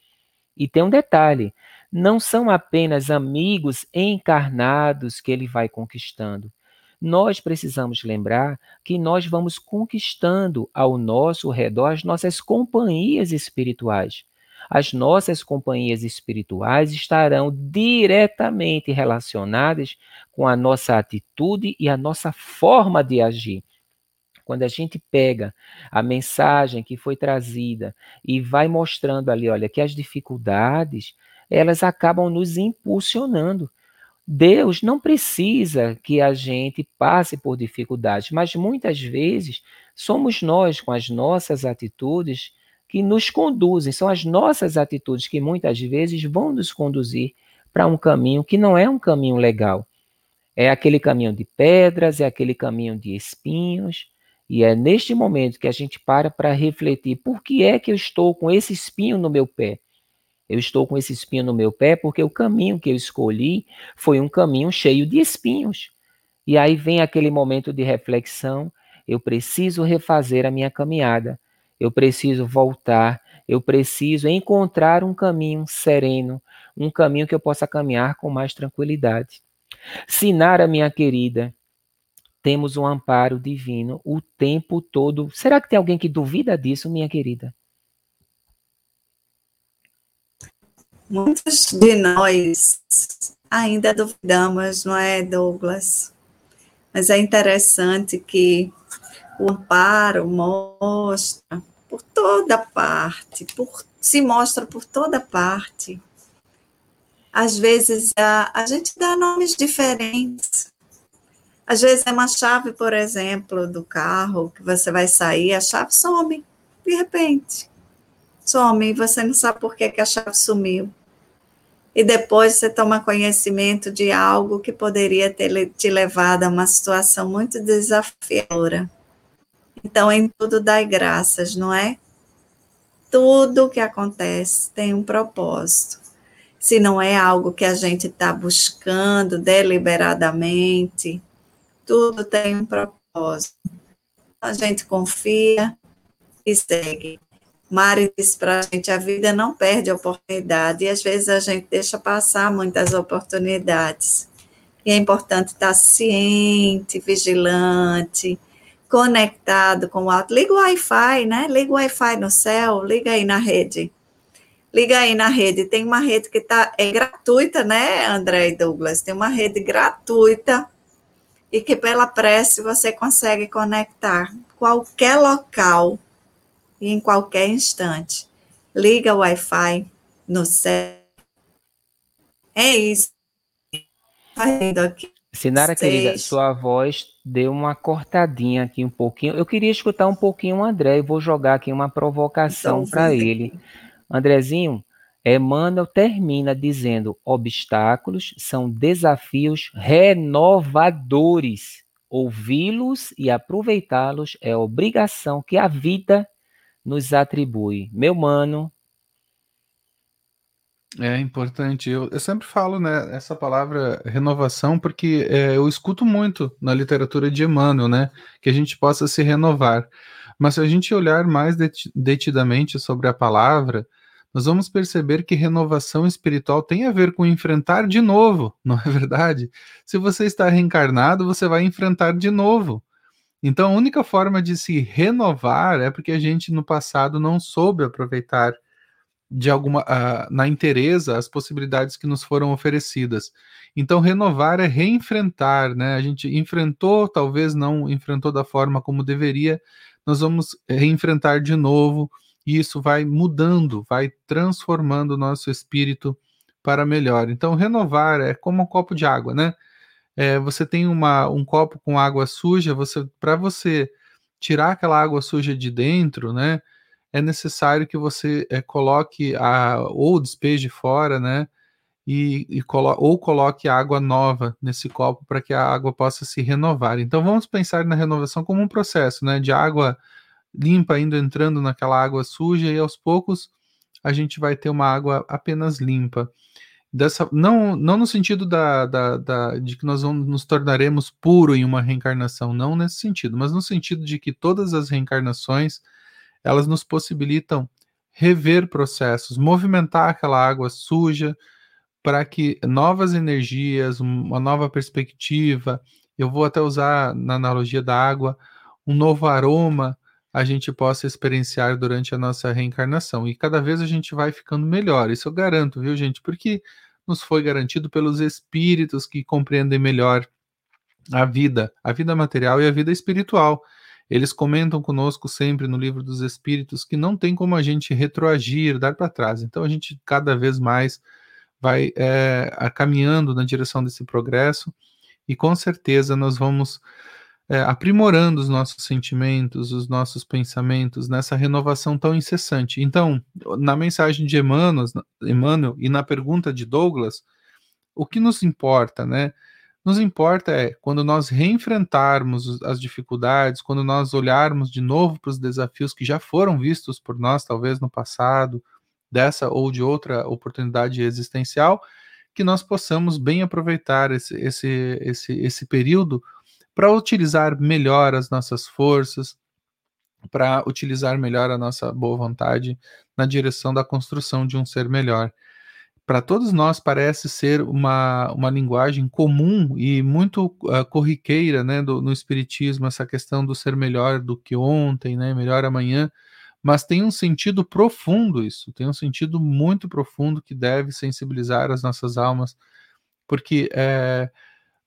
e tem um detalhe: não são apenas amigos encarnados que ele vai conquistando. Nós precisamos lembrar que nós vamos conquistando ao nosso redor as nossas companhias espirituais. As nossas companhias espirituais estarão diretamente relacionadas com a nossa atitude e a nossa forma de agir. Quando a gente pega a mensagem que foi trazida e vai mostrando ali, olha, que as dificuldades, elas acabam nos impulsionando. Deus não precisa que a gente passe por dificuldades, mas muitas vezes somos nós, com as nossas atitudes, que nos conduzem, são as nossas atitudes que muitas vezes vão nos conduzir para um caminho que não é um caminho legal. É aquele caminho de pedras, é aquele caminho de espinhos, e é neste momento que a gente para para refletir: por que é que eu estou com esse espinho no meu pé? Eu estou com esse espinho no meu pé porque o caminho que eu escolhi foi um caminho cheio de espinhos. E aí vem aquele momento de reflexão: eu preciso refazer a minha caminhada, eu preciso voltar, eu preciso encontrar um caminho sereno, um caminho que eu possa caminhar com mais tranquilidade. Sinara, minha querida, temos um amparo divino o tempo todo. Será que tem alguém que duvida disso, minha querida? Muitos de nós ainda duvidamos, não é, Douglas? Mas é interessante que o amparo mostra por toda parte, por, se mostra por toda parte. Às vezes a, a gente dá nomes diferentes. Às vezes é uma chave, por exemplo, do carro que você vai sair, a chave some, de repente. Some e você não sabe por que, que a chave sumiu. E depois você toma conhecimento de algo que poderia ter te levado a uma situação muito desafiadora. Então, em tudo dai graças, não é? Tudo que acontece tem um propósito. Se não é algo que a gente está buscando deliberadamente, tudo tem um propósito. A gente confia e segue. Mari disse para a gente: a vida não perde oportunidade, e às vezes a gente deixa passar muitas oportunidades. E é importante estar ciente, vigilante, conectado com o alto. Liga o Wi-Fi, né? Liga o Wi-Fi no céu, liga aí na rede. Liga aí na rede. Tem uma rede que tá, é gratuita, né, André e Douglas? Tem uma rede gratuita e que pela prece você consegue conectar qualquer local e em qualquer instante. Liga o Wi-Fi no céu. É isso. Fazendo aqui. Sinara, Seis. querida, sua voz deu uma cortadinha aqui um pouquinho. Eu queria escutar um pouquinho o André e vou jogar aqui uma provocação então, para ele. Andrezinho, Emmanuel termina dizendo: obstáculos são desafios renovadores. Ouvi-los e aproveitá-los é obrigação que a vida nos atribui. Meu mano, é importante. Eu, eu sempre falo né, essa palavra renovação porque é, eu escuto muito na literatura de Emmanuel, né? Que a gente possa se renovar. Mas se a gente olhar mais detidamente sobre a palavra, nós vamos perceber que renovação espiritual tem a ver com enfrentar de novo, (laughs) não é verdade? Se você está reencarnado, você vai enfrentar de novo. Então, a única forma de se renovar é porque a gente no passado não soube aproveitar de alguma uh, na interesa as possibilidades que nos foram oferecidas. Então renovar é reenfrentar, né? A gente enfrentou, talvez não enfrentou da forma como deveria, nós vamos reenfrentar de novo e isso vai mudando, vai transformando o nosso espírito para melhor. Então renovar é como um copo de água, né? É, você tem uma, um copo com água suja, você para você tirar aquela água suja de dentro, né? É necessário que você é, coloque a, ou despeje fora, né? E, e colo ou coloque água nova nesse copo para que a água possa se renovar. Então vamos pensar na renovação como um processo, né? De água limpa indo entrando naquela água suja e aos poucos a gente vai ter uma água apenas limpa. Dessa, não, não no sentido da, da, da, de que nós vamos, nos tornaremos puro em uma reencarnação, não nesse sentido, mas no sentido de que todas as reencarnações elas nos possibilitam rever processos, movimentar aquela água suja para que novas energias, uma nova perspectiva, eu vou até usar na analogia da água, um novo aroma a gente possa experienciar durante a nossa reencarnação. E cada vez a gente vai ficando melhor, isso eu garanto, viu, gente? Porque nos foi garantido pelos espíritos que compreendem melhor a vida, a vida material e a vida espiritual. Eles comentam conosco sempre no livro dos Espíritos que não tem como a gente retroagir, dar para trás. Então a gente cada vez mais vai é, caminhando na direção desse progresso e com certeza nós vamos é, aprimorando os nossos sentimentos, os nossos pensamentos nessa renovação tão incessante. Então, na mensagem de Emmanuel, Emmanuel e na pergunta de Douglas, o que nos importa, né? Nos importa é quando nós reenfrentarmos as dificuldades, quando nós olharmos de novo para os desafios que já foram vistos por nós, talvez no passado, dessa ou de outra oportunidade existencial, que nós possamos bem aproveitar esse, esse, esse, esse período para utilizar melhor as nossas forças, para utilizar melhor a nossa boa vontade na direção da construção de um ser melhor para todos nós parece ser uma, uma linguagem comum e muito uh, corriqueira né, do, no Espiritismo, essa questão do ser melhor do que ontem, né, melhor amanhã, mas tem um sentido profundo isso, tem um sentido muito profundo que deve sensibilizar as nossas almas, porque é,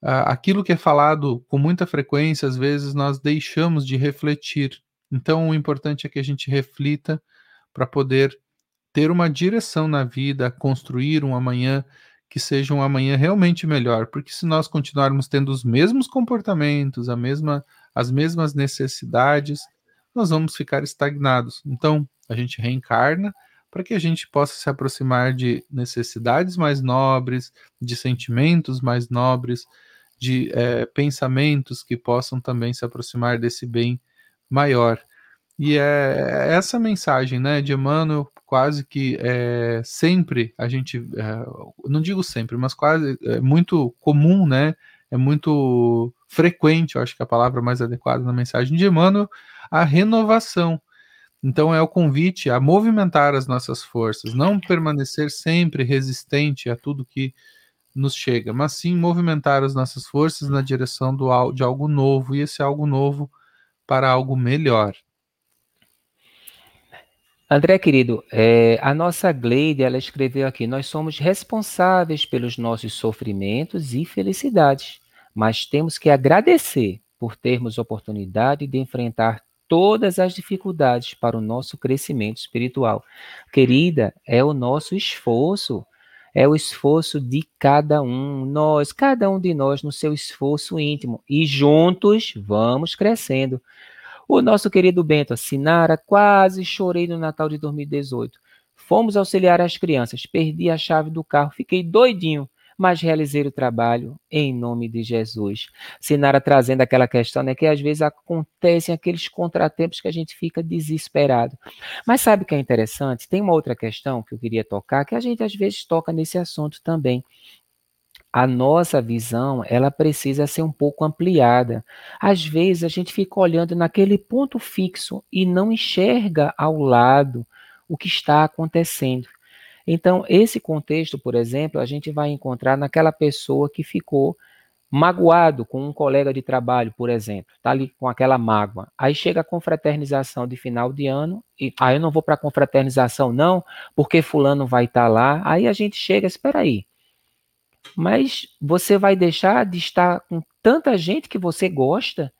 aquilo que é falado com muita frequência, às vezes nós deixamos de refletir. Então, o importante é que a gente reflita para poder ter uma direção na vida, construir um amanhã que seja um amanhã realmente melhor, porque se nós continuarmos tendo os mesmos comportamentos, a mesma, as mesmas necessidades, nós vamos ficar estagnados. Então, a gente reencarna para que a gente possa se aproximar de necessidades mais nobres, de sentimentos mais nobres, de é, pensamentos que possam também se aproximar desse bem maior. E é, é essa mensagem, né, de Emmanuel, quase que é, sempre a gente, é, não digo sempre, mas quase é muito comum, né, é muito frequente, eu acho que a palavra mais adequada na mensagem de Emmanuel, a renovação. Então é o convite a movimentar as nossas forças, não permanecer sempre resistente a tudo que nos chega, mas sim movimentar as nossas forças na direção do, de algo novo e esse algo novo para algo melhor. André, querido, é, a nossa Gleide, ela escreveu aqui: nós somos responsáveis pelos nossos sofrimentos e felicidades, mas temos que agradecer por termos oportunidade de enfrentar todas as dificuldades para o nosso crescimento espiritual. Querida, é o nosso esforço, é o esforço de cada um, nós, cada um de nós no seu esforço íntimo, e juntos vamos crescendo. O nosso querido Bento Sinara, quase chorei no Natal de 2018. Fomos auxiliar as crianças, perdi a chave do carro, fiquei doidinho, mas realizei o trabalho em nome de Jesus. Sinara trazendo aquela questão, né, que às vezes acontecem aqueles contratempos que a gente fica desesperado. Mas sabe o que é interessante? Tem uma outra questão que eu queria tocar, que a gente às vezes toca nesse assunto também a nossa visão ela precisa ser um pouco ampliada. Às vezes a gente fica olhando naquele ponto fixo e não enxerga ao lado o que está acontecendo. Então, esse contexto, por exemplo, a gente vai encontrar naquela pessoa que ficou magoado com um colega de trabalho, por exemplo, tá ali com aquela mágoa. Aí chega a confraternização de final de ano e aí ah, eu não vou para a confraternização não, porque fulano vai estar tá lá. Aí a gente chega, espera aí mas você vai deixar de estar com tanta gente que você gosta.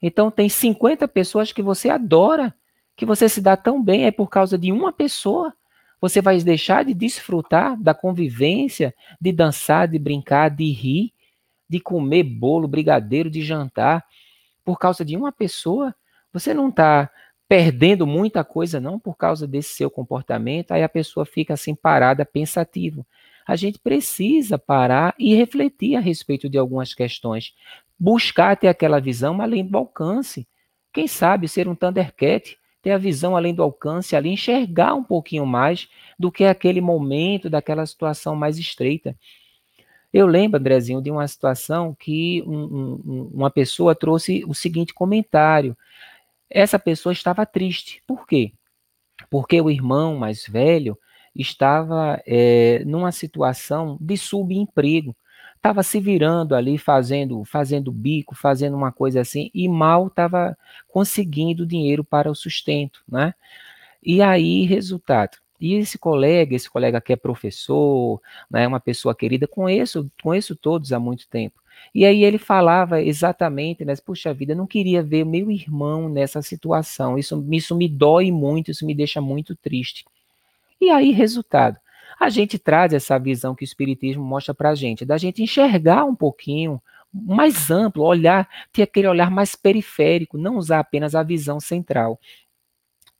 Então tem 50 pessoas que você adora, que você se dá tão bem, é por causa de uma pessoa. Você vai deixar de desfrutar da convivência, de dançar, de brincar, de rir, de comer bolo, brigadeiro, de jantar, por causa de uma pessoa. Você não está perdendo muita coisa, não, por causa desse seu comportamento. Aí a pessoa fica assim parada, pensativo a gente precisa parar e refletir a respeito de algumas questões. Buscar ter aquela visão além do alcance. Quem sabe ser um Thundercat, ter a visão além do alcance ali, enxergar um pouquinho mais do que aquele momento, daquela situação mais estreita. Eu lembro, Andrezinho, de uma situação que um, um, uma pessoa trouxe o seguinte comentário. Essa pessoa estava triste. Por quê? Porque o irmão mais velho estava é, numa situação de subemprego. Estava se virando ali, fazendo, fazendo bico, fazendo uma coisa assim, e mal estava conseguindo dinheiro para o sustento, né? E aí, resultado. E esse colega, esse colega que é professor, né, uma pessoa querida, conheço, conheço todos há muito tempo. E aí ele falava exatamente, né, puxa vida, não queria ver meu irmão nessa situação. Isso, isso me dói muito, isso me deixa muito triste. E aí, resultado, a gente traz essa visão que o Espiritismo mostra para a gente, da gente enxergar um pouquinho mais amplo, olhar, ter aquele olhar mais periférico, não usar apenas a visão central.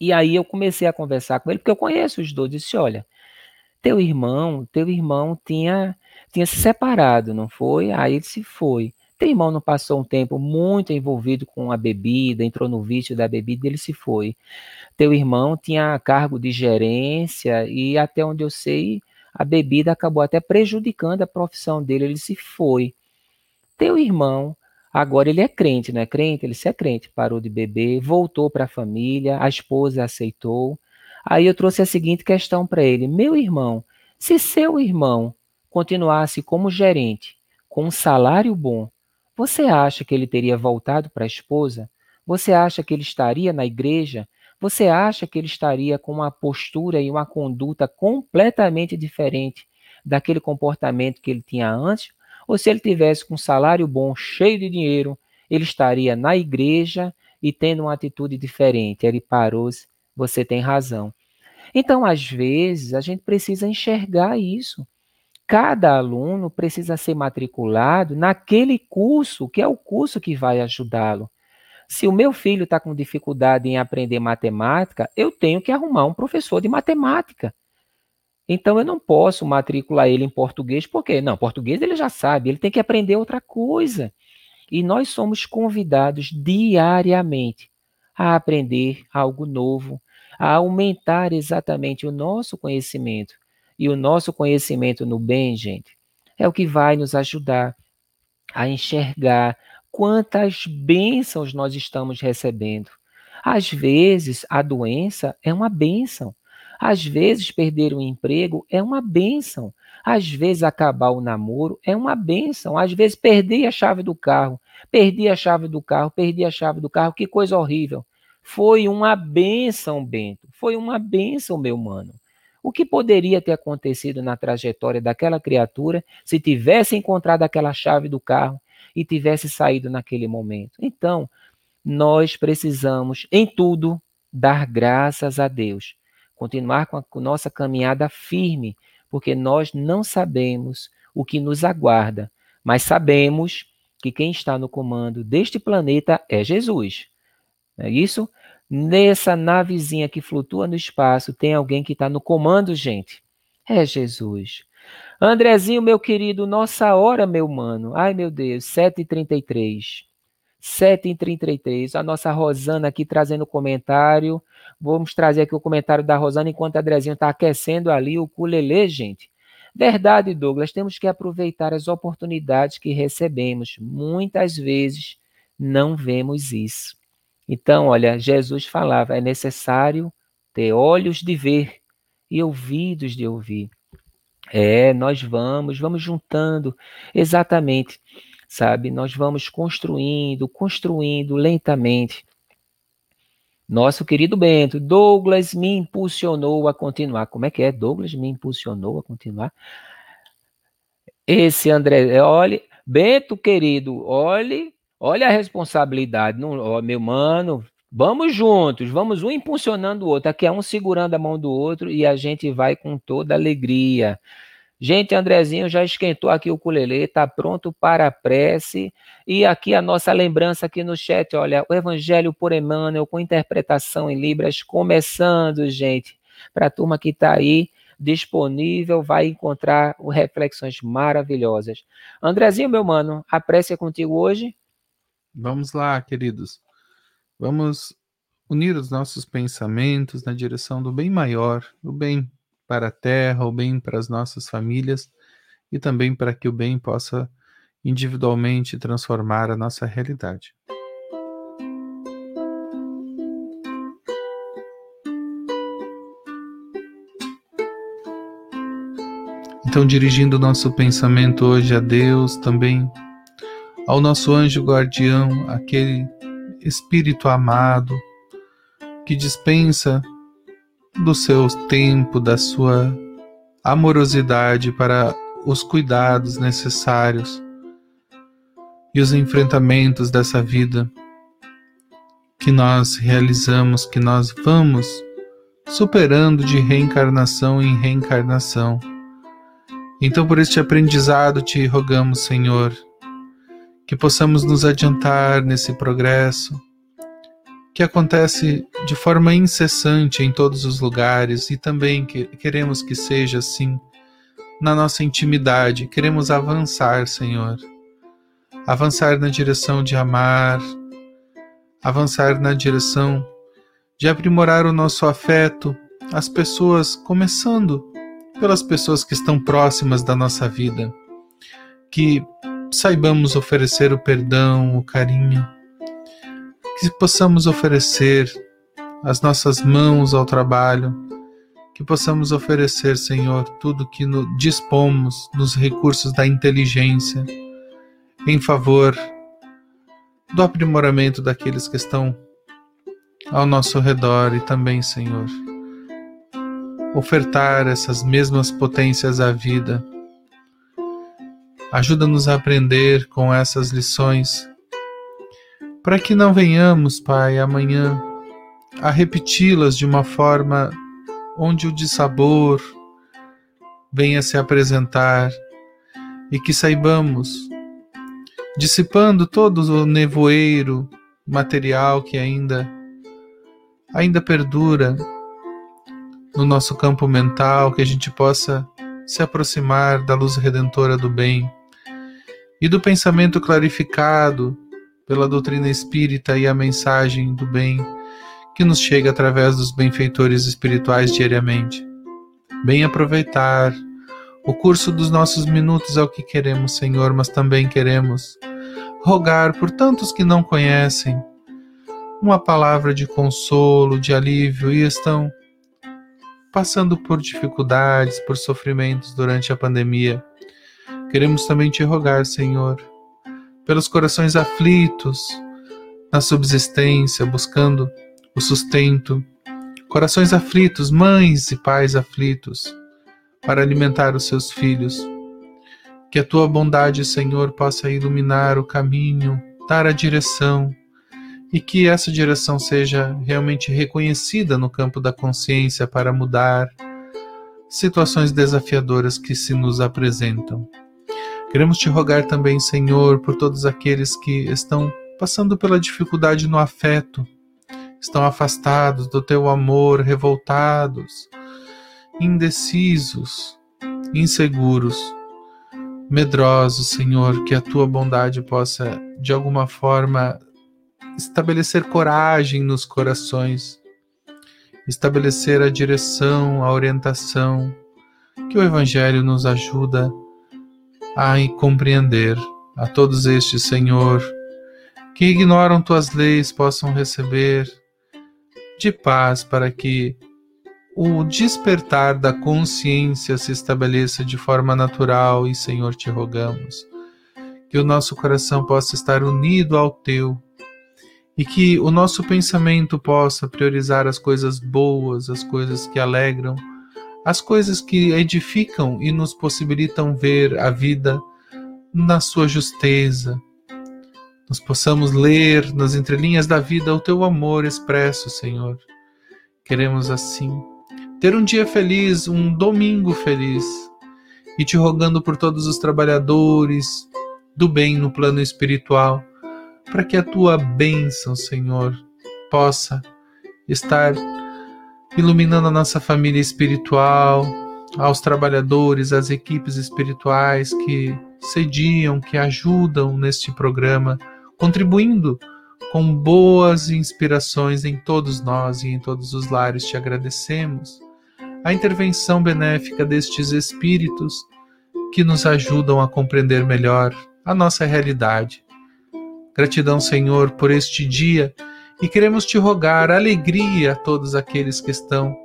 E aí eu comecei a conversar com ele, porque eu conheço os dois, disse, olha, teu irmão, teu irmão tinha, tinha se separado, não foi? Aí ele se foi. Teu irmão não passou um tempo muito envolvido com a bebida, entrou no vício da bebida e ele se foi. Teu irmão tinha cargo de gerência e até onde eu sei, a bebida acabou até prejudicando a profissão dele, ele se foi. Teu irmão, agora ele é crente, não é crente? Ele se é crente, parou de beber, voltou para a família, a esposa aceitou. Aí eu trouxe a seguinte questão para ele: Meu irmão, se seu irmão continuasse como gerente, com um salário bom, você acha que ele teria voltado para a esposa? Você acha que ele estaria na igreja? Você acha que ele estaria com uma postura e uma conduta completamente diferente daquele comportamento que ele tinha antes? ou se ele tivesse com um salário bom, cheio de dinheiro, ele estaria na igreja e tendo uma atitude diferente. Ele parou, você tem razão. Então, às vezes, a gente precisa enxergar isso. Cada aluno precisa ser matriculado naquele curso, que é o curso que vai ajudá-lo. Se o meu filho está com dificuldade em aprender matemática, eu tenho que arrumar um professor de matemática. Então eu não posso matricular ele em português, porque não, português ele já sabe, ele tem que aprender outra coisa. E nós somos convidados diariamente a aprender algo novo, a aumentar exatamente o nosso conhecimento. E o nosso conhecimento no bem, gente, é o que vai nos ajudar a enxergar quantas bênçãos nós estamos recebendo. Às vezes, a doença é uma bênção. Às vezes, perder um emprego é uma bênção. Às vezes, acabar o namoro é uma bênção. Às vezes, perder a chave do carro. Perdi a chave do carro, perdi a chave do carro, que coisa horrível. Foi uma bênção, Bento. Foi uma bênção, meu mano. O que poderia ter acontecido na trajetória daquela criatura se tivesse encontrado aquela chave do carro e tivesse saído naquele momento? Então, nós precisamos, em tudo, dar graças a Deus continuar com a nossa caminhada firme, porque nós não sabemos o que nos aguarda, mas sabemos que quem está no comando deste planeta é Jesus. Não é isso? Nessa navezinha que flutua no espaço, tem alguém que está no comando, gente. É Jesus. Andrezinho, meu querido, nossa hora, meu mano. Ai, meu Deus, 7h33. 7h33. A nossa Rosana aqui trazendo comentário. Vamos trazer aqui o comentário da Rosana enquanto a Andrezinho está aquecendo ali o culelê, gente. Verdade, Douglas, temos que aproveitar as oportunidades que recebemos. Muitas vezes não vemos isso. Então, olha, Jesus falava: é necessário ter olhos de ver e ouvidos de ouvir. É, nós vamos, vamos juntando, exatamente, sabe? Nós vamos construindo, construindo lentamente nosso querido Bento, Douglas me impulsionou a continuar. Como é que é? Douglas me impulsionou a continuar. Esse André, olhe, Bento querido, olhe, olha a responsabilidade, não, ó, meu mano, vamos juntos, vamos um impulsionando o outro, aqui é um segurando a mão do outro e a gente vai com toda alegria. Gente, Andrezinho já esquentou aqui o culelê, está pronto para a prece. E aqui a nossa lembrança aqui no chat, olha, o Evangelho por Emmanuel com interpretação em Libras começando, gente. Para a turma que está aí disponível, vai encontrar reflexões maravilhosas. Andrezinho, meu mano, a prece é contigo hoje? Vamos lá, queridos. Vamos unir os nossos pensamentos na direção do bem maior, do bem para a terra, o bem para as nossas famílias e também para que o bem possa individualmente transformar a nossa realidade. Então, dirigindo o nosso pensamento hoje a Deus, também ao nosso anjo guardião, aquele Espírito amado que dispensa do seu tempo, da sua amorosidade para os cuidados necessários e os enfrentamentos dessa vida que nós realizamos, que nós vamos superando de reencarnação em reencarnação. Então, por este aprendizado, te rogamos, Senhor, que possamos nos adiantar nesse progresso que acontece de forma incessante em todos os lugares e também que queremos que seja assim na nossa intimidade. Queremos avançar, Senhor. Avançar na direção de amar, avançar na direção de aprimorar o nosso afeto às pessoas, começando pelas pessoas que estão próximas da nossa vida. Que saibamos oferecer o perdão, o carinho. Que possamos oferecer as nossas mãos ao trabalho, que possamos oferecer, Senhor, tudo que no, dispomos nos recursos da inteligência em favor do aprimoramento daqueles que estão ao nosso redor e também, Senhor, ofertar essas mesmas potências à vida Ajuda-nos a aprender com essas lições, para que não venhamos, Pai, amanhã a repeti-las de uma forma onde o dissabor venha se apresentar e que saibamos, dissipando todo o nevoeiro material que ainda ainda perdura no nosso campo mental, que a gente possa se aproximar da luz redentora do bem e do pensamento clarificado pela doutrina espírita e a mensagem do bem que nos chega através dos benfeitores espirituais diariamente. Bem aproveitar o curso dos nossos minutos é o que queremos, Senhor, mas também queremos rogar por tantos que não conhecem uma palavra de consolo, de alívio e estão passando por dificuldades, por sofrimentos durante a pandemia. Queremos também te rogar, Senhor, pelos corações aflitos na subsistência, buscando o sustento, corações aflitos, mães e pais aflitos, para alimentar os seus filhos. Que a tua bondade, Senhor, possa iluminar o caminho, dar a direção, e que essa direção seja realmente reconhecida no campo da consciência para mudar situações desafiadoras que se nos apresentam. Queremos te rogar também, Senhor, por todos aqueles que estão passando pela dificuldade no afeto, estão afastados do teu amor, revoltados, indecisos, inseguros, medrosos, Senhor, que a tua bondade possa de alguma forma estabelecer coragem nos corações, estabelecer a direção, a orientação que o Evangelho nos ajuda a compreender. A todos estes, Senhor, que ignoram tuas leis possam receber de paz para que o despertar da consciência se estabeleça de forma natural e, Senhor, te rogamos que o nosso coração possa estar unido ao teu e que o nosso pensamento possa priorizar as coisas boas, as coisas que alegram, as coisas que edificam e nos possibilitam ver a vida na sua justeza. Nós possamos ler nas entrelinhas da vida o teu amor expresso, Senhor. Queremos assim ter um dia feliz, um domingo feliz, e te rogando por todos os trabalhadores do bem no plano espiritual para que a tua bênção, Senhor, possa estar iluminando a nossa família espiritual, aos trabalhadores, às equipes espirituais que sediam, que ajudam neste programa, contribuindo com boas inspirações em todos nós e em todos os lares. Te agradecemos a intervenção benéfica destes espíritos que nos ajudam a compreender melhor a nossa realidade Gratidão, Senhor, por este dia e queremos te rogar alegria a todos aqueles que estão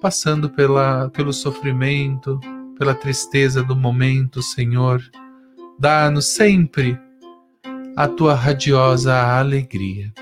passando pela, pelo sofrimento, pela tristeza do momento, Senhor. Dá-nos sempre a tua radiosa alegria.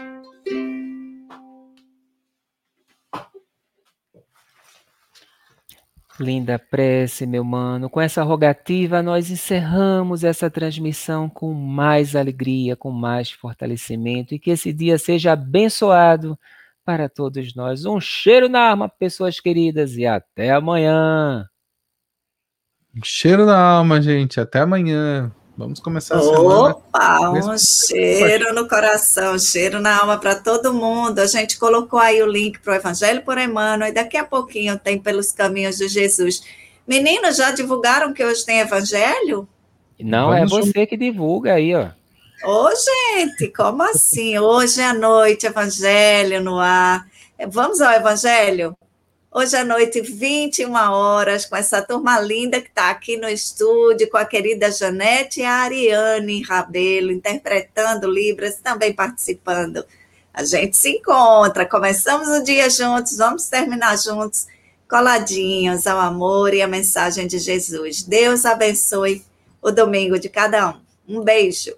Linda prece, meu mano. Com essa rogativa, nós encerramos essa transmissão com mais alegria, com mais fortalecimento e que esse dia seja abençoado para todos nós. Um cheiro na alma, pessoas queridas, e até amanhã. Um cheiro na alma, gente. Até amanhã. Vamos começar a Opa, semana. um cheiro no coração, um cheiro na alma para todo mundo. A gente colocou aí o link para o Evangelho por Emmanuel e daqui a pouquinho tem pelos caminhos de Jesus. Meninos, já divulgaram que hoje tem Evangelho? Não, é Vamos é você que divulga aí, ó. Ô, gente, como assim? Hoje à noite, Evangelho no ar. Vamos ao Evangelho? Hoje à noite, 21 horas, com essa turma linda que está aqui no estúdio, com a querida Janete e a Ariane Rabelo, interpretando Libras, também participando. A gente se encontra, começamos o dia juntos, vamos terminar juntos, coladinhos ao amor e à mensagem de Jesus. Deus abençoe o domingo de cada um. Um beijo.